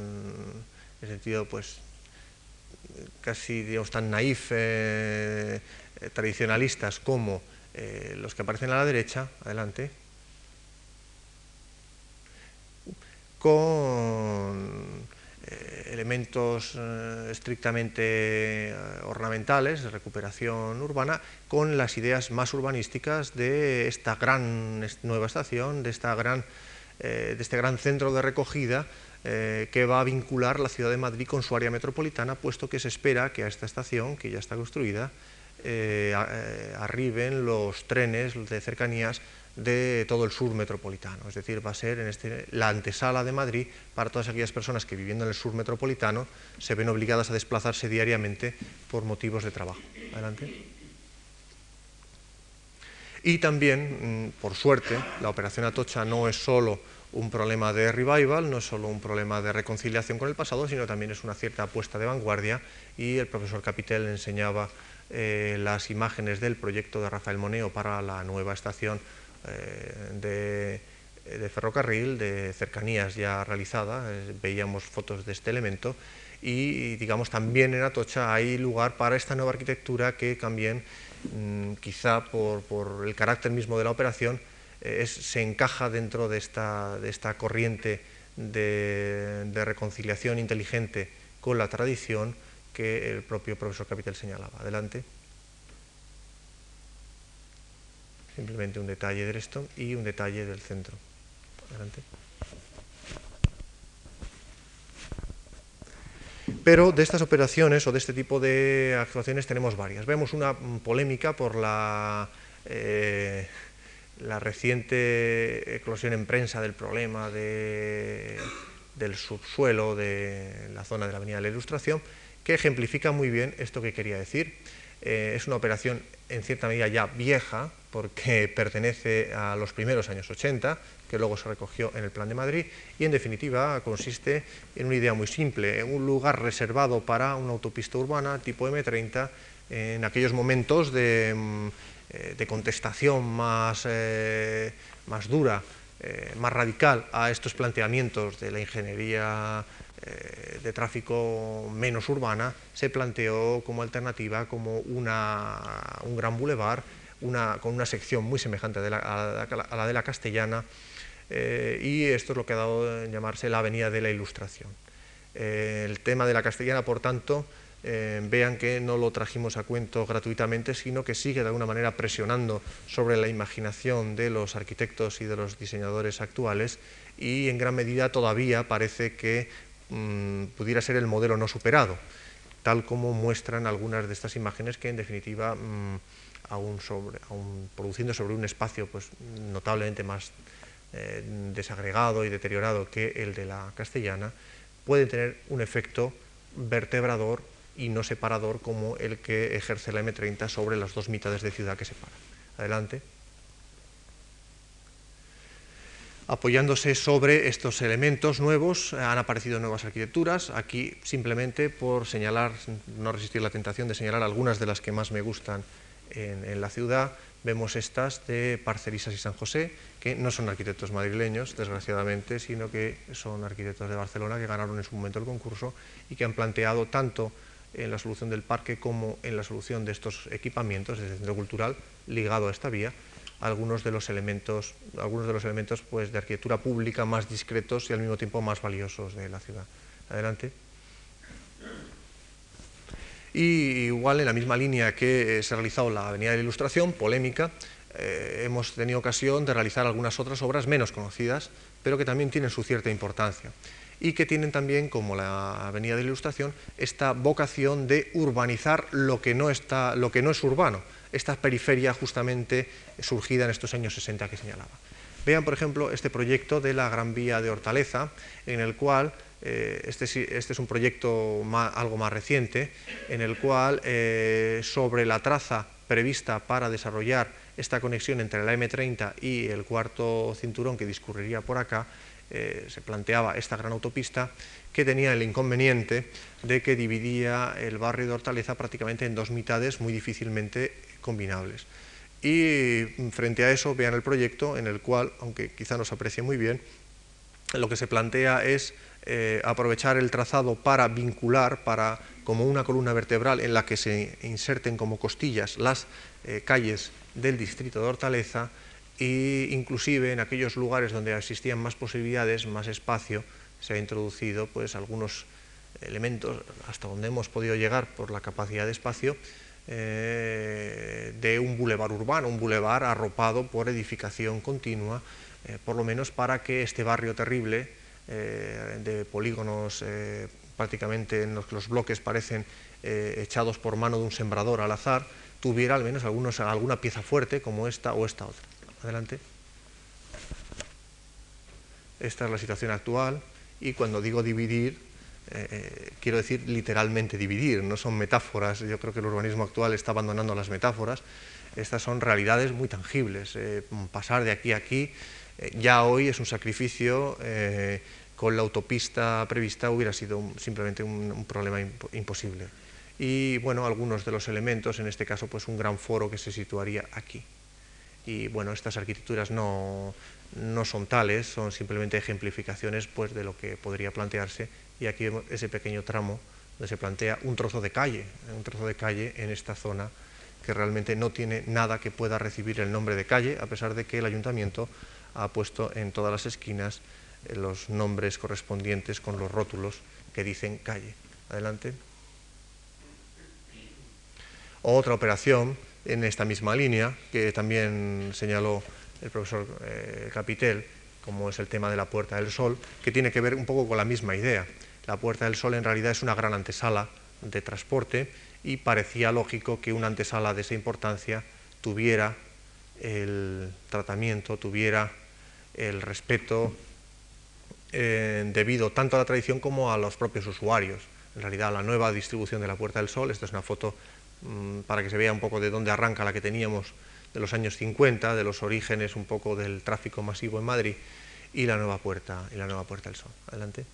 en sentido, pues casi digamos, tan naif, eh, tradicionalistas como eh, los que aparecen a la derecha, adelante, con eh, elementos eh, estrictamente eh, ornamentales, de recuperación urbana, con las ideas más urbanísticas de esta gran nueva estación, de, esta gran, de este gran centro de recogida que va a vincular la ciudad de Madrid con su área metropolitana, puesto que se espera que a esta estación, que ya está construida, arriben los trenes de cercanías de todo el sur metropolitano. Es decir, va a ser este, la antesala de Madrid para todas aquellas personas que viviendo en el sur metropolitano se ven obligadas a desplazarse diariamente por motivos de trabajo. Adelante. Y también, mm, por suerte, la operación Atocha no es solo un problema de revival, no es solo un problema de reconciliación con el pasado, sino también es una cierta apuesta de vanguardia y el profesor Capitel enseñaba eh, las imágenes del proyecto de Rafael Moneo para la nueva estación de, ferrocarril, de cercanías ya realizada, veíamos fotos de este elemento y digamos también en Atocha hay lugar para esta nueva arquitectura que también mm, quizá por, el carácter mismo de la operación eh, se encaja dentro de esta, de esta corriente de, reconciliación inteligente con la tradición que el propio profesor Capital señalaba. Adelante. Simplemente un detalle de esto y un detalle del centro. Adelante. Pero de estas operaciones o de este tipo de actuaciones tenemos varias. Vemos una polémica por la, eh, la reciente eclosión en prensa del problema del subsuelo de la zona de la Avenida de la Ilustración, que ejemplifica muy bien esto que quería decir. Eh, es una operación en cierta medida ya vieja, porque [LAUGHS] pertenece a los primeros años 80, que luego se recogió en el Plan de Madrid, y en definitiva consiste en una idea muy simple, en un lugar reservado para una autopista urbana tipo M30 en aquellos momentos de, mm, eh, contestación más, eh, más dura, más radical a estos planteamientos de la ingeniería de tráfico menos urbana, se planteó como alternativa como una, un gran bulevar con una sección muy semejante a la de la castellana, eh, y esto es lo que ha dado en llamarse la Avenida de la Ilustración. Eh, el tema de la castellana, por tanto, eh, vean que no lo trajimos a cuento gratuitamente, sino que sigue de alguna manera presionando sobre la imaginación de los arquitectos y de los diseñadores actuales y en gran medida todavía parece que mm, pudiera ser el modelo no superado, tal como muestran algunas de estas imágenes que en definitiva, mm, aún, sobre, produciendo sobre un espacio pues, notablemente más eh, desagregado y deteriorado que el de la castellana, puede tener un efecto vertebrador y no separador como el que ejerce la M30 sobre las dos mitades de ciudad que separan. Adelante. Apoyándose sobre estos elementos nuevos, han aparecido nuevas arquitecturas. Aquí, simplemente por señalar, no resistir la tentación de señalar algunas de las que más me gustan en la ciudad, vemos estas de Parcerisas y San José, que no son arquitectos madrileños, desgraciadamente, sino que son arquitectos de Barcelona que ganaron en su momento el concurso y que han planteado tanto en la solución del parque como en la solución de estos equipamientos del centro cultural ligado a esta vía algunos de los elementos, algunos de los elementos pues, de arquitectura pública más discretos y al mismo tiempo más valiosos de la ciudad. Adelante. Y igual en la misma línea que se ha realizado la Avenida de la Ilustración, polémica, eh, hemos tenido ocasión de realizar algunas otras obras menos conocidas, pero que también tienen su cierta importancia y que tienen también, como la Avenida de la Ilustración, esta vocación de urbanizar lo que no, está, lo que no es urbano, esta periferia justamente surgida en estos años 60 que señalaba. Vean, por ejemplo, este proyecto de la Gran Vía de Hortaleza, en el cual eh, este, este, es un proyecto algo más reciente, en el cual eh, sobre la traza prevista para desarrollar esta conexión entre la M30 y el cuarto cinturón que discurriría por acá, eh, se planteaba esta gran autopista que tenía el inconveniente de que dividía el barrio de Hortaleza prácticamente en dos mitades muy difícilmente combinables. Y frente a eso vean el proyecto en el cual, aunque quizá no se aprecie muy bien, lo que se plantea es eh, aprovechar el trazado para vincular, para como una columna vertebral en la que se inserten como costillas las eh, calles del distrito de Hortaleza e inclusive en aquellos lugares donde existían más posibilidades, más espacio, se ha introducido pues algunos elementos hasta donde hemos podido llegar por la capacidad de espacio eh, de un bulevar urbano, un bulevar arropado por edificación continua, por lo menos para que este barrio terrible eh, de polígonos eh, prácticamente en los que los bloques parecen eh, echados por mano de un sembrador al azar, tuviera al menos alguna pieza fuerte como esta o esta otra. Adelante. Esta es la situación actual y cuando digo dividir, quiero decir literalmente dividir, no son metáforas. Yo creo que el urbanismo actual está abandonando las metáforas. Estas son realidades muy tangibles. Eh, pasar de aquí a aquí eh, ya hoy es un sacrificio. con la autopista prevista hubiera sido simplemente un, problema imposible. Y bueno, algunos de los elementos, en este caso, pues un gran foro que se situaría aquí. Y bueno, estas arquitecturas no, no son tales, son simplemente ejemplificaciones pues, de lo que podría plantearse. Y aquí vemos ese pequeño tramo donde se plantea un trozo de calle, un trozo de calle en esta zona que realmente no tiene nada que pueda recibir el nombre de calle, a pesar de que el ayuntamiento ha puesto en todas las esquinas eh, los nombres correspondientes con los rótulos que dicen calle. Adelante. Otra operación en esta misma línea, que también señaló el profesor eh, Capitel, como es el tema de la Puerta del Sol, que tiene que ver un poco con la misma idea. La Puerta del Sol en realidad es una gran antesala de transporte y parecía lógico que una antesala de esa importancia tuviera el tratamiento, tuviera el respeto eh, debido tanto a la tradición como a los propios usuarios. En realidad la nueva distribución de la Puerta del Sol, esta es una foto para que se vea un poco de dónde arranca la que teníamos de los años 50, de los orígenes un poco del tráfico masivo en Madrid y la nueva puerta, y la nueva puerta del Sol. Adelante.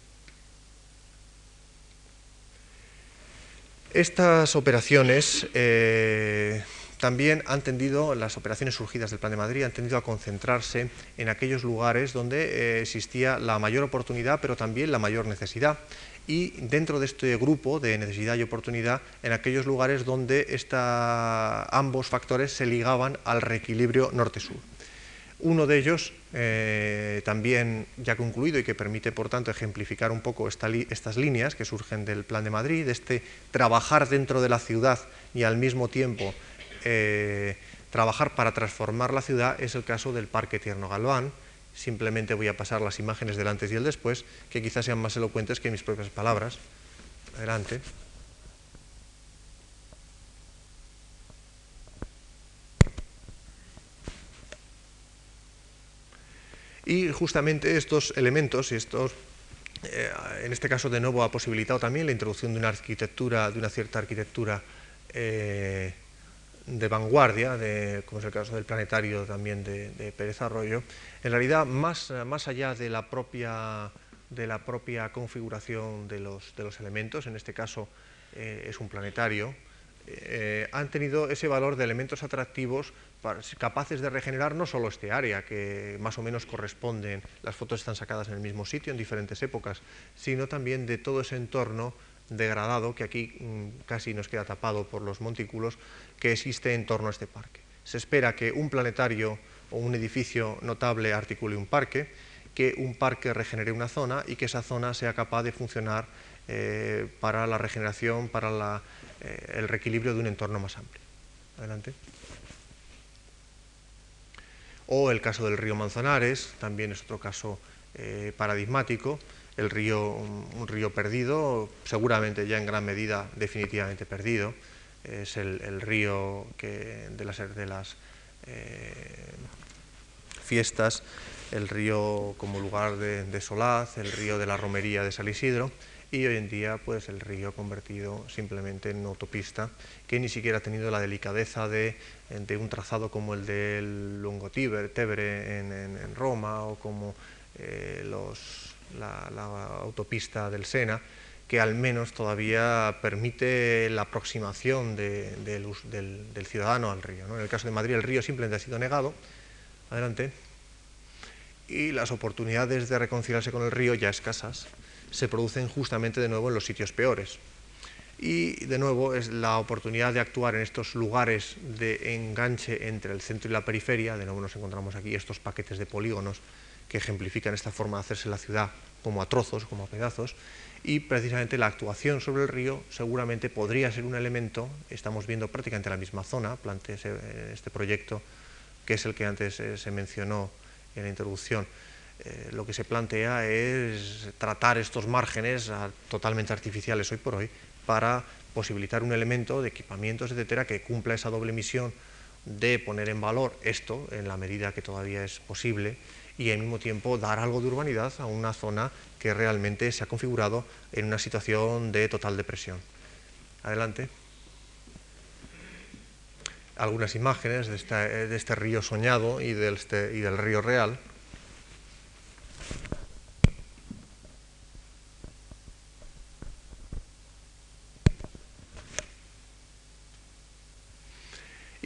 Estas operaciones eh, también han tendido, las operaciones surgidas del Plan de Madrid han tendido a concentrarse en aquellos lugares donde eh, existía la mayor oportunidad, pero también la mayor necesidad. Y dentro de este grupo de necesidad y oportunidad, en aquellos lugares donde ambos factores se ligaban al reequilibrio norte-sur. Uno de ellos, eh, también ya concluido y que permite, por tanto, ejemplificar un poco estas líneas que surgen del Plan de Madrid, de este trabajar dentro de la ciudad y al mismo tiempo eh, trabajar para transformar la ciudad, es el caso del Parque Tierno Galván. Simplemente voy a pasar las imágenes del antes y el después, que quizás sean más elocuentes que mis propias palabras. Adelante. Y justamente estos elementos, estos, eh, en este caso de nuevo ha posibilitado también la introducción de una arquitectura, de una cierta arquitectura eh, de vanguardia, de, como es el caso del planetario también de, Pérez Arroyo, en realidad más, más allá de la propia de la propia configuración de los, de los elementos, en este caso eh, es un planetario, eh, han tenido ese valor de elementos atractivos capaces de regenerar no solo este área, que más o menos corresponden, las fotos están sacadas en el mismo sitio en diferentes épocas, sino también de todo ese entorno degradado que aquí mm, casi nos queda tapado por los montículos que existe en torno a este parque. Se espera que un planetario o un edificio notable articule un parque, que un parque regenere una zona y que esa zona sea capaz de funcionar eh, para la regeneración, para la eh, el reequilibrio de un entorno más amplio. Adelante. O el caso del río Manzanares, también es otro caso eh, paradigmático, el río, un, río perdido, seguramente ya en gran medida definitivamente perdido, es el, río que de las, de las eh, fiestas, el río como lugar de, de solaz, el río de la romería de San Isidro, y hoy en día pues el río convertido simplemente en autopista que ni siquiera ha tenido la delicadeza de, un trazado como el del Lungo Tebre en, Roma o como eh, los, la, autopista del Sena que al menos todavía permite la aproximación del, ciudadano al río. En el caso de Madrid el río simplemente ha sido negado. Adelante. Y las oportunidades de reconciliarse con el río ya escasas se producen justamente de nuevo en los sitios peores. Y de nuevo es la oportunidad de actuar en estos lugares de enganche entre el centro y la periferia. De nuevo nos encontramos aquí estos paquetes de polígonos que ejemplifican esta forma de hacerse la ciudad como a trozos, como a pedazos. Y precisamente la actuación sobre el río seguramente podría ser un elemento, estamos viendo prácticamente la misma zona, plantea este proyecto que es el que antes eh, se mencionó en la introducción, eh, lo que se plantea es tratar estos márgenes totalmente artificiales hoy por hoy para posibilitar un elemento de equipamientos, etcétera, que cumpla esa doble misión de poner en valor esto en la medida que todavía es posible y al mismo tiempo dar algo de urbanidad a una zona que realmente se ha configurado en una situación de total depresión. Adelante. algunas imágenes de, este río soñado y del, este, río real.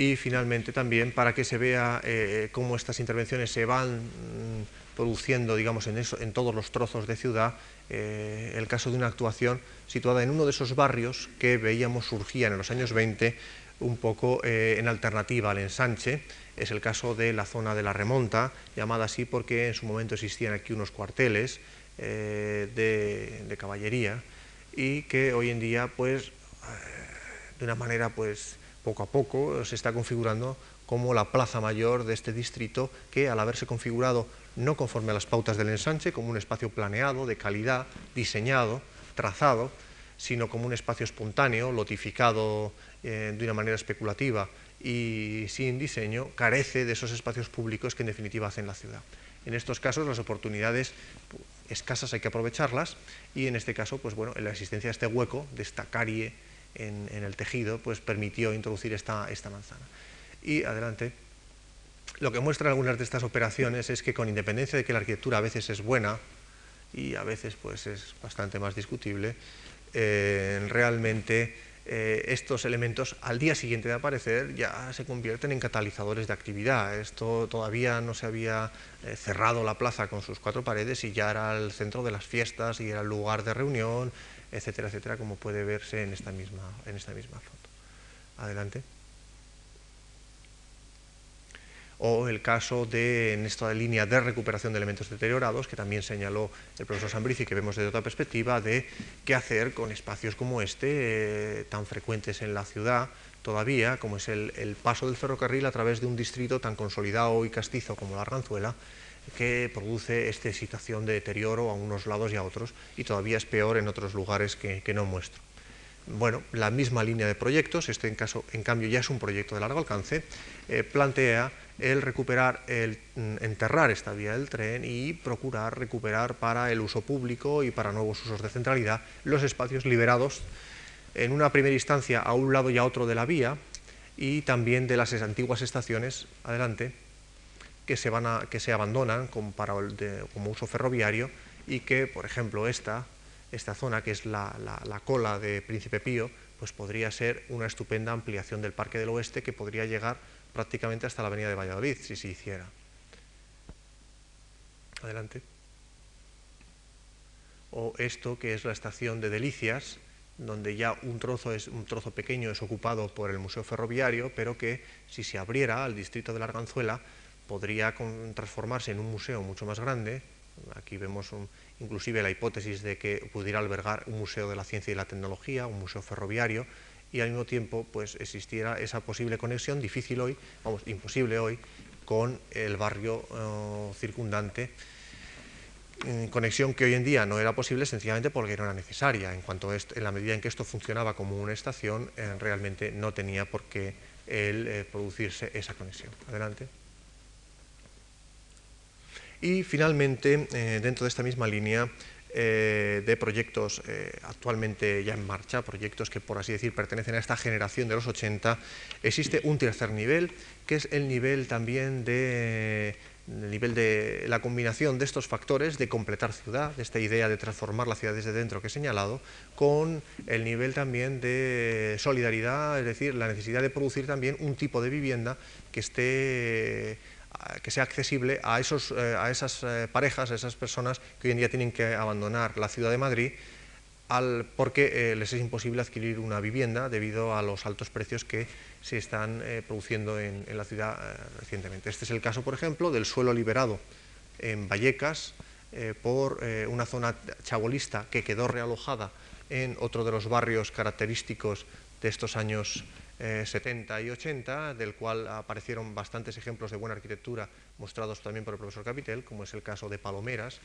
Y finalmente también para que se vea eh, cómo estas intervenciones se van mm, produciendo, digamos, en, todos los trozos de ciudad, eh, el caso de una actuación situada en uno de esos barrios que veíamos surgían en los años 20 un poco eh, en alternativa al ensanche, es el caso de la zona de la remonta, llamada así porque en su momento existían aquí unos cuarteles de, de, caballería y que hoy en día, pues, de una manera, pues, poco a poco se está configurando como la plaza mayor de este distrito que al haberse configurado no conforme a las pautas del ensanche, como un espacio planeado, de calidad, diseñado, trazado, sino como un espacio espontáneo, lotificado eh, de una manera especulativa y sin diseño, carece de esos espacios públicos que en definitiva hacen la ciudad. En estos casos las oportunidades escasas hay que aprovecharlas y en este caso, pues bueno, la existencia de este hueco, de esta carie en, el tejido, pues permitió introducir esta, esta manzana. Y adelante. Lo que muestran algunas de estas operaciones es que con independencia de que la arquitectura a veces es buena y a veces pues es bastante más discutible, eh, realmente eh, estos elementos al día siguiente de aparecer ya se convierten en catalizadores de actividad. Esto todavía no se había eh, cerrado la plaza con sus cuatro paredes y ya era el centro de las fiestas y era el lugar de reunión etcétera, etcétera, como puede verse en esta misma, en esta misma foto. Adelante. O el caso de, en esta línea de recuperación de elementos deteriorados, que también señaló el profesor Sambrici, que vemos desde otra perspectiva, de qué hacer con espacios como este, eh, tan frecuentes en la ciudad todavía, como es el, el paso del ferrocarril a través de un distrito tan consolidado y castizo como la Arganzuela, que produce esta situación de deterioro a unos lados y a otros, y todavía es peor en otros lugares que, no muestro. Bueno, la misma línea de proyectos, este en, caso, en cambio ya es un proyecto de largo alcance, eh, plantea el recuperar, el mm, enterrar esta vía del tren y procurar recuperar para el uso público y para nuevos usos de centralidad los espacios liberados en una primera instancia a un lado y a otro de la vía y también de las antiguas estaciones, adelante, que se, van a, que se abandonan como, para como uso ferroviario y que, por ejemplo, esta, esta zona, que es la, cola de Príncipe Pío, pues podría ser una estupenda ampliación del Parque del Oeste que podría llegar prácticamente hasta la Avenida de Valladolid, si se hiciera. Adelante. O esto, que es la estación de Delicias, donde ya un trozo, es, un trozo pequeño es ocupado por el Museo Ferroviario, pero que si se abriera al distrito de la Arganzuela, podría transformarse en un museo mucho más grande. Aquí vemos inclusive la hipótesis de que pudiera albergar un museo de la ciencia y la tecnología, un museo ferroviario, y al mismo tiempo pues, existiera esa posible conexión, difícil hoy, vamos, imposible hoy, con el barrio eh, circundante, conexión que hoy en día no era posible sencillamente porque no era necesaria. En, cuanto en la medida en que esto funcionaba como una estación, eh, realmente no tenía por qué el, eh, producirse esa conexión. Adelante. Y finalmente, eh, dentro de esta misma línea eh, de proyectos eh, actualmente ya en marcha, proyectos que por así decir pertenecen a esta generación de los 80, existe un tercer nivel, que es el nivel también de el nivel de la combinación de estos factores de completar ciudad, de esta idea de transformar la ciudad desde dentro que he señalado, con el nivel también de solidaridad, es decir, la necesidad de producir también un tipo de vivienda que esté que sea accesible a, esos, eh, a esas eh, parejas, a esas personas que hoy en día tienen que abandonar la ciudad de Madrid porque eh, les es imposible adquirir una vivienda debido a los altos precios que se están produciendo en, la ciudad recientemente. Este es el caso, por ejemplo, del suelo liberado en Vallecas por una zona chabolista que quedó realojada en otro de los barrios característicos de estos años 70 eh, y 80, del cual aparecieron bastantes ejemplos de buena arquitectura mostrados también por el profesor Capitel, como es el caso de Palomeras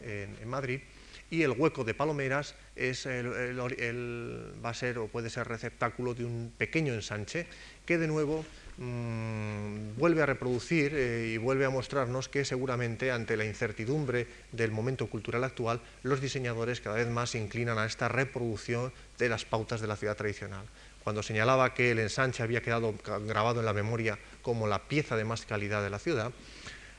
en, Madrid. Y el hueco de Palomeras es va a ser o puede ser receptáculo de un pequeño ensanche que de nuevo mm, vuelve a reproducir eh, y vuelve a mostrarnos que seguramente ante la incertidumbre del momento cultural actual, los diseñadores cada vez más se inclinan a esta reproducción de las pautas de la ciudad tradicional cuando señalaba que el ensanche había quedado grabado en la memoria como la pieza de más calidad de la ciudad,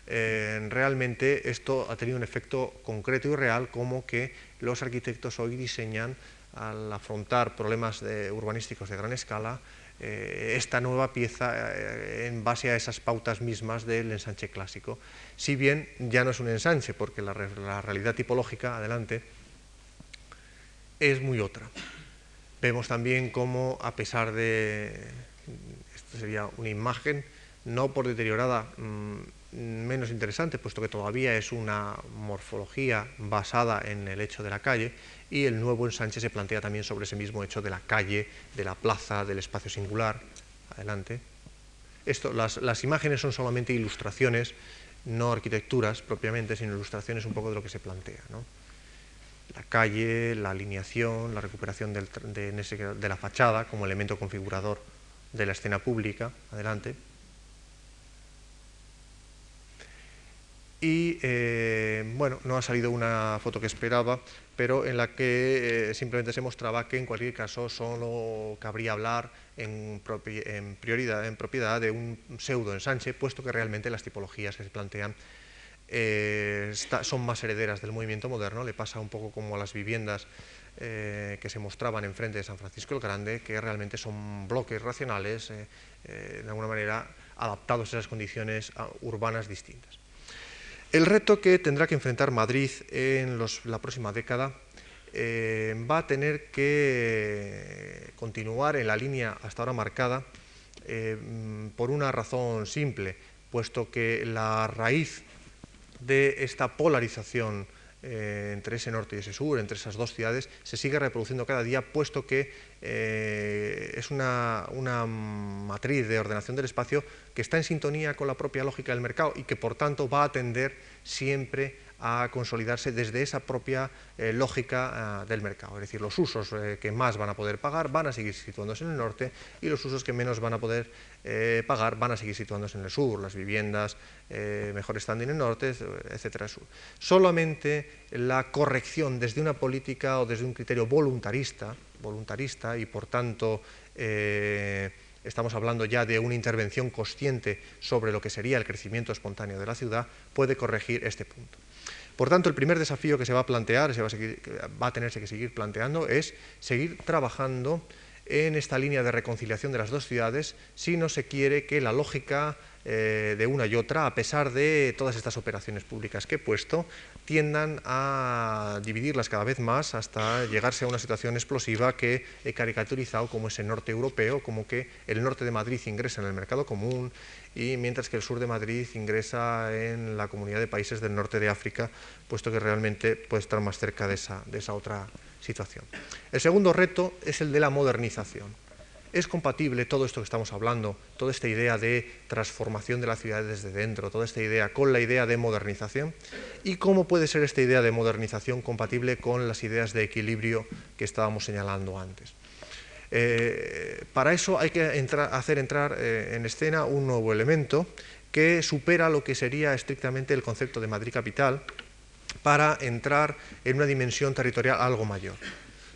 eh, realmente esto ha tenido un efecto concreto y real como que los arquitectos hoy diseñan al afrontar problemas urbanísticos de gran escala eh, esta nueva pieza eh, en base a esas pautas mismas del ensanche clásico. Si bien ya no es un ensanche, porque la, la realidad tipológica, adelante, es muy otra. Vemos también cómo, a pesar de, esto sería una imagen, no por deteriorada, mm, menos interesante, puesto que todavía es una morfología basada en el hecho de la calle, y el nuevo ensanche se plantea también sobre ese mismo hecho de la calle, de la plaza, del espacio singular. Adelante. Esto, las, las imágenes son solamente ilustraciones, no arquitecturas propiamente, sino ilustraciones un poco de lo que se plantea. La calle, la alineación, la recuperación de, la fachada como elemento configurador de la escena pública. Adelante. y eh, bueno, no ha salido una foto que esperaba, pero en la que eh, simplemente se mostraba que en cualquier caso solo cabría hablar en, prioridad, en propiedad de un pseudo ensanche, puesto que realmente las tipologías que se plantean eh, son más herederas del movimiento moderno, le pasa un poco como a las viviendas que se mostraban enfrente de San Francisco el Grande, que realmente son bloques racionales, de alguna manera adaptados a esas condiciones ah, urbanas distintas. El reto que tendrá que enfrentar Madrid en la próxima década eh, va a tener que continuar en la línea hasta ahora marcada eh, por una razón simple, puesto que la raíz de esta polarización eh, entre ese norte y ese sur, entre esas dos ciudades, se sigue reproduciendo cada día, puesto que eh, es una, matriz de ordenación del espacio que está en sintonía con la propia lógica del mercado y que por tanto va a tender siempre a consolidarse desde esa propia eh, lógica del mercado. Es decir, los usos que más van a poder pagar van a seguir situándose en el norte y los usos que menos van a poder pagar van a seguir situándose en el sur, las viviendas, eh, mejor standing en el norte, etcétera. Solamente la corrección desde una política o desde un criterio voluntarista, voluntarista y por tanto eh, estamos hablando ya de una intervención consciente sobre lo que sería el crecimiento espontáneo de la ciudad, puede corregir este punto. Por tanto, el primer desafío que se va a plantear, se va a, va a tenerse que seguir planteando, es seguir trabajando en esta línea de reconciliación de las dos ciudades si no se quiere que la lógica eh, de una y otra, a pesar de todas estas operaciones públicas que he puesto, tiendan a dividirlas cada vez más hasta llegarse a una situación explosiva que he caricaturizado como ese norte europeo, como que el norte de Madrid ingresa en el mercado común y mientras que el sur de Madrid ingresa en la comunidad de países del norte de África, puesto que realmente puede estar más cerca de esa, de esa otra El segundo reto es el de la modernización. ¿Es compatible todo esto que estamos hablando, toda esta idea de transformación de la ciudad desde dentro, toda esta idea con la idea de modernización? ¿Y cómo puede ser esta idea de modernización compatible con las ideas de equilibrio que estábamos señalando antes? Eh, para eso hay que hacer entrar eh, en escena un nuevo elemento que supera lo que sería estrictamente el concepto de Madrid capital para entrar en una dimensión territorial algo mayor.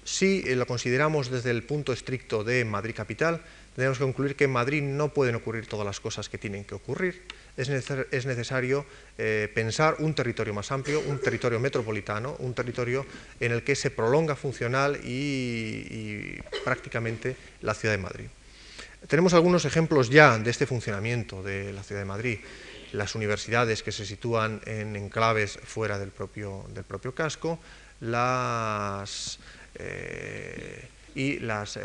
Si eh, lo consideramos desde el punto estricto de Madrid capital, debemos concluir que en Madrid no pueden ocurrir todas las cosas que tienen que ocurrir. Es, necesario eh, pensar un territorio más amplio, un territorio metropolitano, un territorio en el que se prolonga funcional y, prácticamente la ciudad de Madrid. Tenemos algunos ejemplos ya de este funcionamiento de la ciudad de Madrid. Las universidades que se sitúan en enclaves fuera del propio, del propio casco, las eh, y las eh,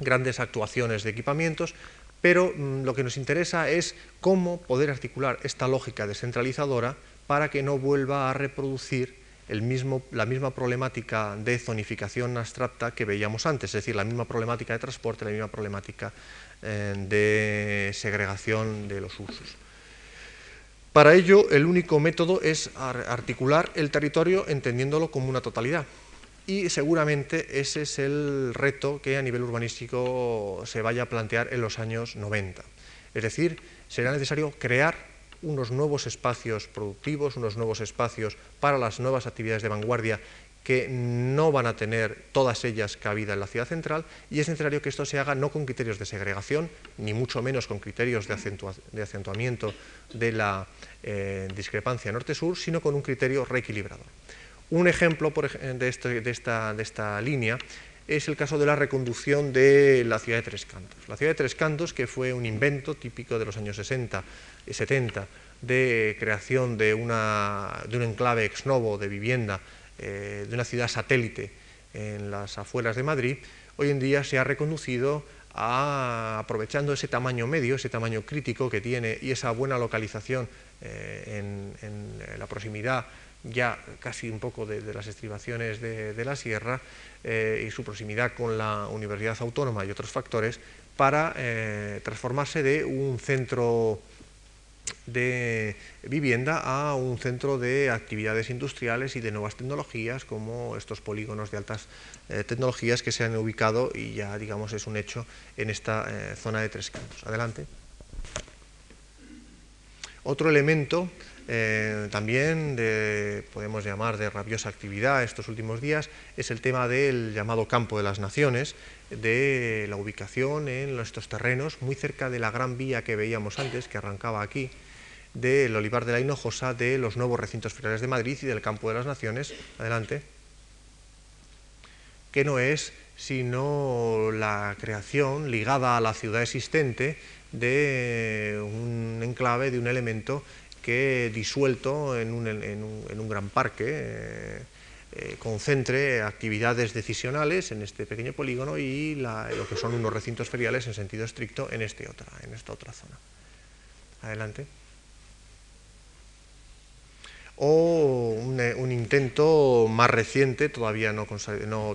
grandes actuaciones de equipamientos, pero mm, lo que nos interesa es cómo poder articular esta lógica descentralizadora para que no vuelva a reproducir el mismo, la misma problemática de zonificación abstracta que veíamos antes, es decir, la misma problemática de transporte, la misma problemática de segregación de los usos. Para ello, el único método es articular el territorio entendiéndolo como una totalidad y seguramente ese es el reto que a nivel urbanístico se vaya a plantear en los años 90. Es decir, será necesario crear unos nuevos espacios productivos, unos nuevos espacios para las nuevas actividades de vanguardia que no van a tener todas ellas cabida en la ciudad central y es necesario que esto se haga no con criterios de segregación, ni mucho menos con criterios de, acentuamiento de la eh, discrepancia norte-sur, sino con un criterio reequilibrador. Un ejemplo de, esta, línea es el caso de la reconducción de la ciudad de Tres Cantos. La ciudad de Tres Cantos, que fue un invento típico de los años 60 y 70 de creación de, un enclave ex novo de vivienda eh, de una ciudad satélite en las afueras de Madrid, hoy en día se ha reconducido a, aprovechando ese tamaño medio, ese tamaño crítico que tiene y esa buena localización eh, en, la proximidad ya casi un poco de, las estribaciones de, la sierra eh, y su proximidad con la Universidad Autónoma y otros factores para transformarse de un centro de vivienda a un centro de actividades industriales y de nuevas tecnologías como estos polígonos de altas eh, tecnologías que se han ubicado y ya digamos es un hecho en esta eh, zona de Tres Cantos. Adelante. Otro elemento eh, también de, podemos llamar de rabiosa actividad estos últimos días es el tema del llamado campo de las naciones, de la ubicación en estos terrenos muy cerca de la gran vía que veíamos antes, que arrancaba aquí, del Olivar de la Hinojosa, de los nuevos recintos feriales de Madrid y del Campo de las Naciones. Adelante. Que no es sino la creación ligada a la ciudad existente de un enclave, de un elemento que disuelto en un, gran parque eh, eh, concentre actividades decisionales en este pequeño polígono y lo que son unos recintos feriales en sentido estricto en, este otra, en esta otra zona. Adelante o un, intento más reciente, todavía no,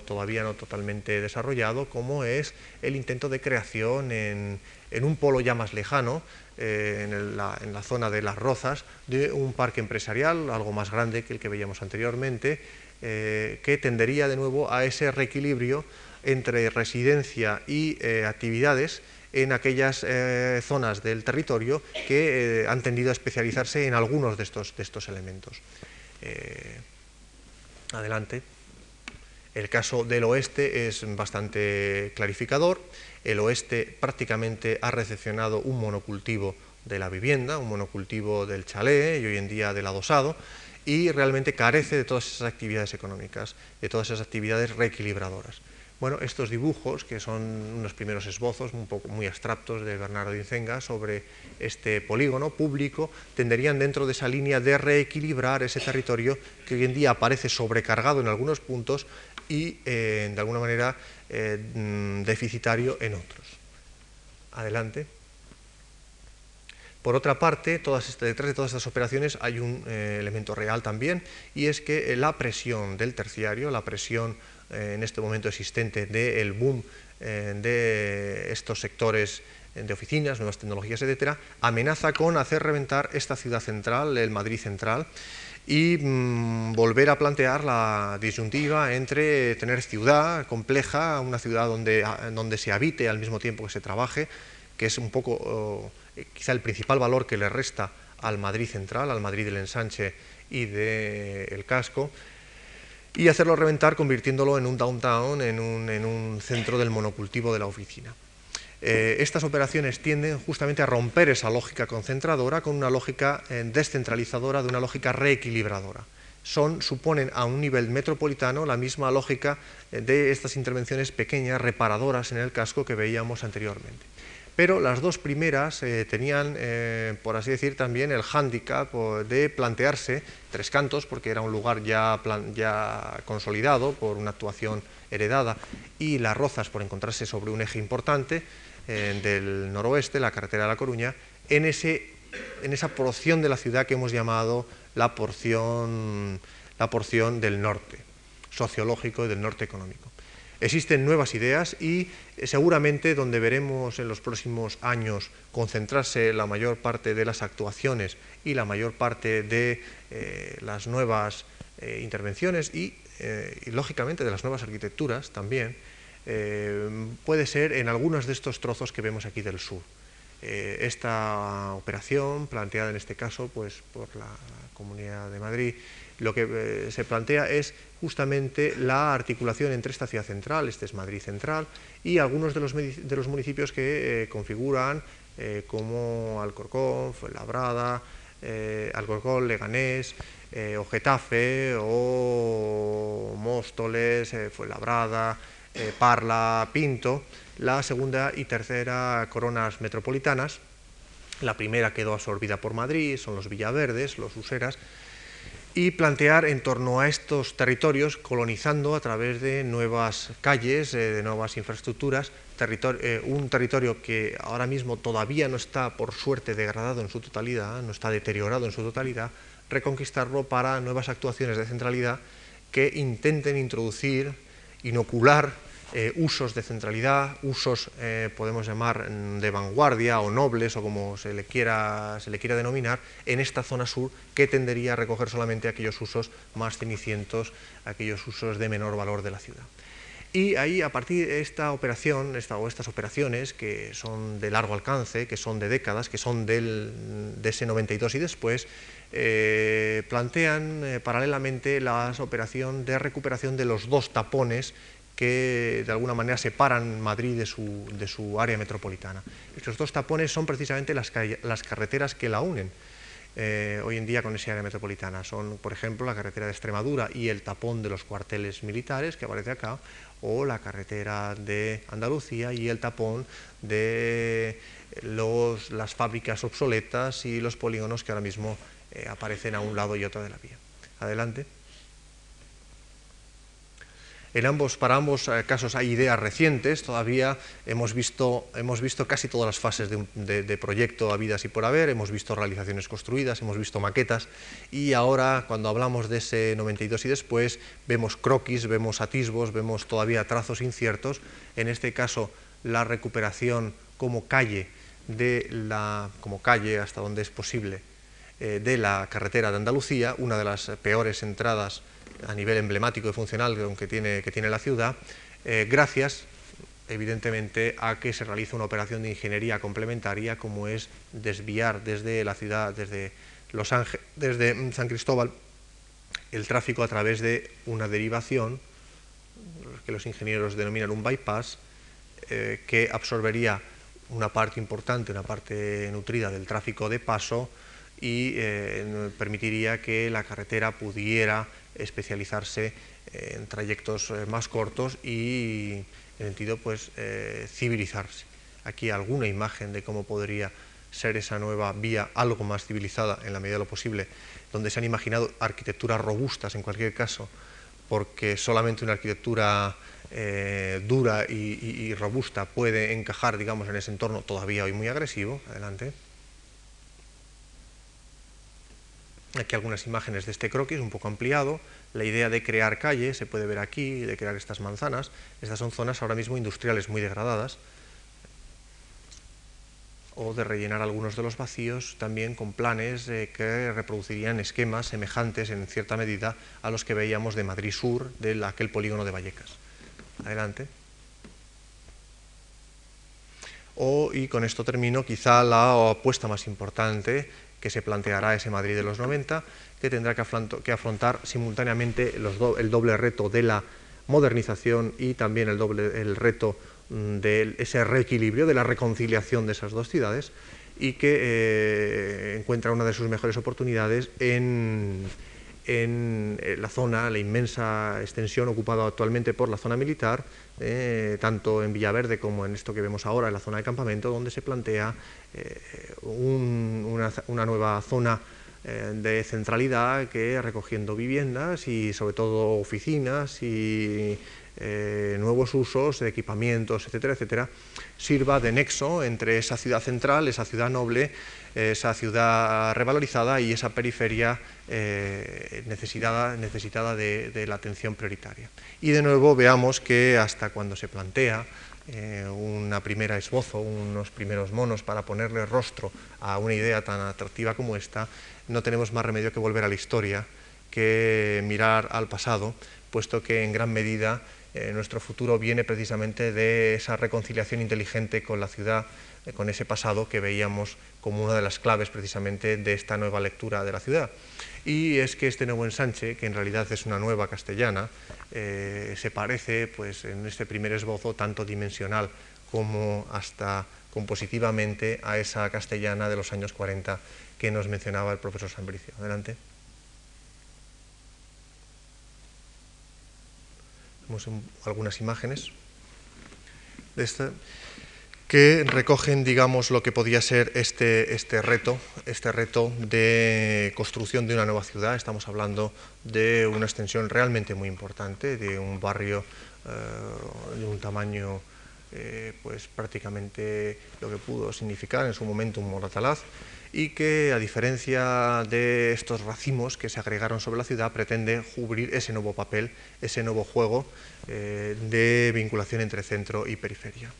todavía no totalmente desarrollado, como es el intento de creación en, un polo ya más lejano, eh, en, la, zona de Las Rozas, de un parque empresarial, algo más grande que el que veíamos anteriormente, eh, que tendería de nuevo a ese reequilibrio entre residencia y eh, actividades en aquellas zonas del territorio que han tendido a especializarse en algunos de estos, de estos elementos. Adelante. El caso del oeste es bastante clarificador. El oeste prácticamente ha recepcionado un monocultivo de la vivienda, un monocultivo del chalet y hoy en día del adosado, y realmente carece de todas esas actividades económicas, de todas esas actividades reequilibradoras. Bueno, estos dibujos, que son unos primeros esbozos un poco muy abstractos de Bernardo Incenga sobre este polígono público, tenderían dentro de esa línea de reequilibrar ese territorio que hoy en día aparece sobrecargado en algunos puntos y eh, de alguna manera eh, mm, deficitario en otros. Adelante. Por otra parte, detrás de todas estas operaciones hay un eh, elemento real también, y es que la presión del terciario, la presión eh, en este momento existente del boom eh, de estos sectores de oficinas, nuevas tecnologías, etcétera, amenaza con hacer reventar esta ciudad central, el Madrid central, y mm, volver a plantear la disyuntiva entre tener ciudad compleja, una ciudad donde, donde se habite al mismo tiempo que se trabaje, que es un poco oh, quizá el principal valor que le resta al Madrid central, al Madrid del ensanche y del casco, y hacerlo reventar convirtiéndolo en un downtown, en un, centro del monocultivo de la oficina. Eh, estas operaciones tienden justamente a romper esa lógica concentradora con una lógica eh, descentralizadora, de una lógica reequilibradora. Son, suponen a un nivel metropolitano la misma lógica eh, de estas intervenciones pequeñas, reparadoras en el casco que veíamos anteriormente pero las dos primeras tenían, por así decir, también el hándicap de plantearse tres cantos, porque era un lugar ya, consolidado por una actuación heredada, y las rozas por encontrarse sobre un eje importante eh, del noroeste, la carretera de La Coruña, en, ese, en esa porción de la ciudad que hemos llamado la porción, la porción del norte, sociológico y del norte económico. Existen nuevas ideas y eh, seguramente donde veremos en los próximos años concentrarse la mayor parte de las actuaciones y la mayor parte de eh, las nuevas intervenciones y, lógicamente de las nuevas arquitecturas también, puede ser en algunos de estos trozos que vemos aquí del sur. esta operación, planteada en este caso pues, por la Comunidad de Madrid, lo que se plantea es justamente la articulación entre esta ciudad central, este es Madrid central, y algunos de los, municipios que configuran como Alcorcón, Fuenlabrada, eh, Alcorcón, Leganés, eh, o Móstoles, eh, Fuenlabrada, eh, Parla, Pinto, la segunda y tercera coronas metropolitanas. La primera quedó absorbida por Madrid, son los Villaverdes, los Useras, y plantear en torno a estos territorios, colonizando a través de nuevas calles, de nuevas infraestructuras, eh, un territorio que ahora mismo todavía no está, por suerte, degradado en su totalidad, no está deteriorado en su totalidad, reconquistarlo para nuevas actuaciones de centralidad que intenten introducir, inocular eh, usos de centralidad, usos, eh, podemos llamar, mm, de vanguardia o nobles o como se le, quiera, se le quiera denominar, en esta zona sur que tendería a recoger solamente aquellos usos más cenicientos, aquellos usos de menor valor de la ciudad. Y ahí, a partir de esta operación, esta, o estas operaciones, que son de largo alcance, que son de décadas, que son del, de ese 92 y después, eh, plantean eh, paralelamente la operación de recuperación de los dos tapones que de alguna manera separan Madrid de su, de su área metropolitana. Estos dos tapones son precisamente las, las carreteras que la unen. Eh, hoy en día con esa área metropolitana. Son, por ejemplo, la carretera de Extremadura y el tapón de los cuarteles militares que aparece acá, o la carretera de Andalucía y el tapón de los, las fábricas obsoletas y los polígonos que ahora mismo eh, aparecen a un lado y otro de la vía. Adelante. En ambos, para ambos eh, casos hay ideas recientes, todavía hemos visto, hemos visto casi todas las fases de, de, proyecto habidas y por haber, hemos visto realizaciones construidas, hemos visto maquetas y ahora cuando hablamos de ese 92 y después vemos croquis, vemos atisbos, vemos todavía trazos inciertos, en este caso la recuperación como calle, de la, como calle hasta donde es posible eh, de la carretera de Andalucía, una de las peores entradas a nivel emblemático y funcional que tiene, la ciudad, eh, gracias evidentemente a que se realiza una operación de ingeniería complementaria como es desviar desde la ciudad, desde Los Ángeles, desde San Cristóbal, el tráfico a través de una derivación que los ingenieros denominan un bypass, eh, que absorbería una parte importante, una parte nutrida del tráfico de paso y eh, permitiría que la carretera pudiera especializarse en trayectos eh, más cortos y en sentido pues eh, civilizarse. Aquí alguna imagen de cómo podría ser esa nueva vía algo más civilizada en la medida de lo posible, donde se han imaginado arquitecturas robustas en cualquier caso, porque solamente una arquitectura dura y, y, robusta puede encajar, digamos, en ese entorno todavía hoy muy agresivo. Adelante. Aquí algunas imágenes de este croquis un poco ampliado. La idea de crear calles se puede ver aquí, de crear estas manzanas. Estas son zonas ahora mismo industriales muy degradadas. O de rellenar algunos de los vacíos también con planes eh, que reproducirían esquemas semejantes en cierta medida a los que veíamos de Madrid Sur, de aquel polígono de Vallecas. Adelante. O, y con esto termino, quizá la apuesta más importante que se planteará ese Madrid de los 90, que tendrá que, afrontar simultáneamente el doble reto de la modernización y también el, doble, el reto mm, de ese reequilibrio, de la reconciliación de esas dos ciudades, y que eh, encuentra una de sus mejores oportunidades en, en eh, la zona, la inmensa extensión ocupada actualmente por la zona militar, eh, tanto en Villaverde como en esto que vemos ahora, en la zona de campamento, donde se plantea eh, una, nueva zona de centralidad que recogiendo viviendas y sobre todo oficinas y nuevos usos, equipamientos, etcétera, etcétera, sirva de nexo entre esa ciudad central, esa ciudad noble, esa ciudad revalorizada y esa periferia eh, necesitada, necesitada de, la atención prioritaria. Y de nuevo veamos que hasta cuando se plantea eh, una primera esbozo, unos primeros monos para ponerle rostro a una idea tan atractiva como esta, no tenemos más remedio que volver a la historia, que mirar al pasado, puesto que en gran medida eh, nuestro futuro viene precisamente de esa reconciliación inteligente con la ciudad, eh, con ese pasado que veíamos como una de las claves precisamente de esta nueva lectura de la ciudad. Y es que este nuevo ensanche, que en realidad es una nueva castellana, eh, se parece pues, en este primer esbozo tanto dimensional como hasta compositivamente a esa castellana de los años 40 que nos mencionaba el profesor Sambricio. Adelante. Vemos algunas imágenes de esta que recogen, digamos, lo que podía ser este, este reto, este reto de construcción de una nueva ciudad. Estamos hablando de una extensión realmente muy importante, de un barrio eh, de un tamaño, eh, pues prácticamente lo que pudo significar en su momento un Moratalaz, y que, a diferencia de estos racimos que se agregaron sobre la ciudad, pretende cubrir ese nuevo papel, ese nuevo juego eh, de vinculación entre centro y periferia.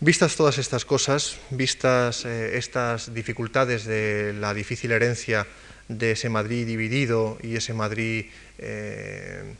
Vistas todas estas cosas, vistas eh, estas dificultades de la difícil herencia de ese Madrid dividido y ese Madrid eh,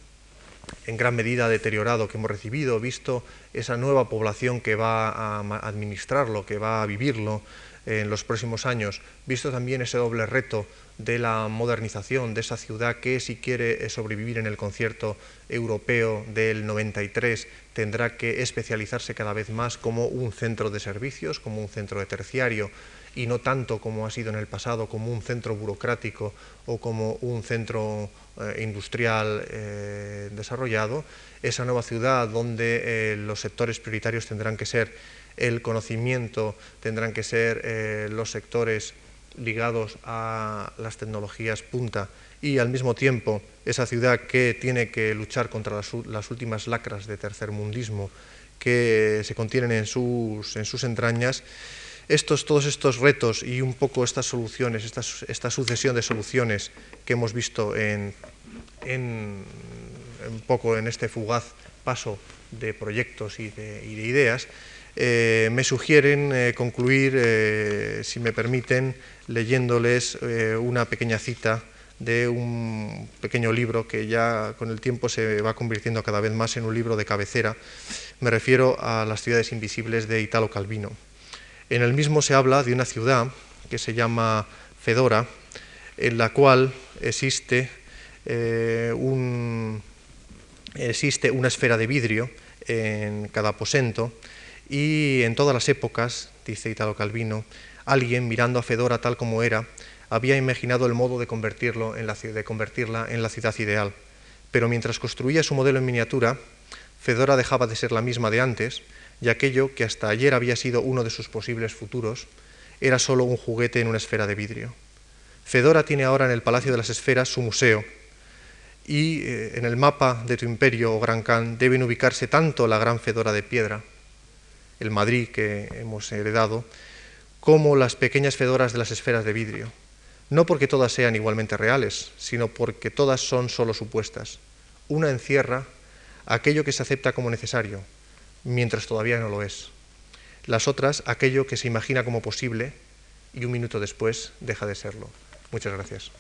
en gran medida deteriorado que hemos recibido, visto esa nueva población que va a administrarlo, que va a vivirlo en los próximos años, visto también ese doble reto de la modernización de esa ciudad que si quiere eh, sobrevivir en el concierto europeo del 93 tendrá que especializarse cada vez más como un centro de servicios, como un centro de terciario y no tanto como ha sido en el pasado, como un centro burocrático o como un centro eh, industrial eh, desarrollado, esa nueva ciudad donde los sectores prioritarios tendrán que ser el conocimiento, tendrán que ser los sectores ligados a las tecnologías punta y al mismo tiempo esa ciudad que tiene que luchar contra las, últimas lacras de tercermundismo que se contienen en sus, en sus entrañas, estos, todos estos retos y un poco estas soluciones, esta, esta sucesión de soluciones que hemos visto en, en, un poco en este fugaz paso de proyectos y de ideas, eh, me sugieren eh, concluir, eh, si me permiten, leyéndoles una pequeña cita de un pequeño libro que ya con el tiempo se va convirtiendo cada vez más en un libro de cabecera. Me refiero a Las ciudades invisibles de Italo Calvino. En el mismo se habla de una ciudad que se llama Fedora, en la cual existe, existe una esfera de vidrio en cada aposento y en todas las épocas, dice Italo Calvino, alguien mirando a Fedora tal como era, había imaginado el modo de, en la, de convertirla en la ciudad ideal. Pero mientras construía su modelo en miniatura, Fedora dejaba de ser la misma de antes, y aquello que hasta ayer había sido uno de sus posibles futuros, era solo un juguete en una esfera de vidrio. Fedora tiene ahora en el Palacio de las Esferas su museo, y eh, en el mapa de tu imperio, oh Gran Khan, deben ubicarse tanto la gran Fedora de piedra, el Madrid que hemos heredado, como las pequeñas fedoras de las esferas de vidrio. No porque todas sean igualmente reales, sino porque todas son solo supuestas. Una encierra aquello que se acepta como necesario, mientras todavía no lo es. Las otras, aquello que se imagina como posible y un minuto después deja de serlo. Muchas gracias.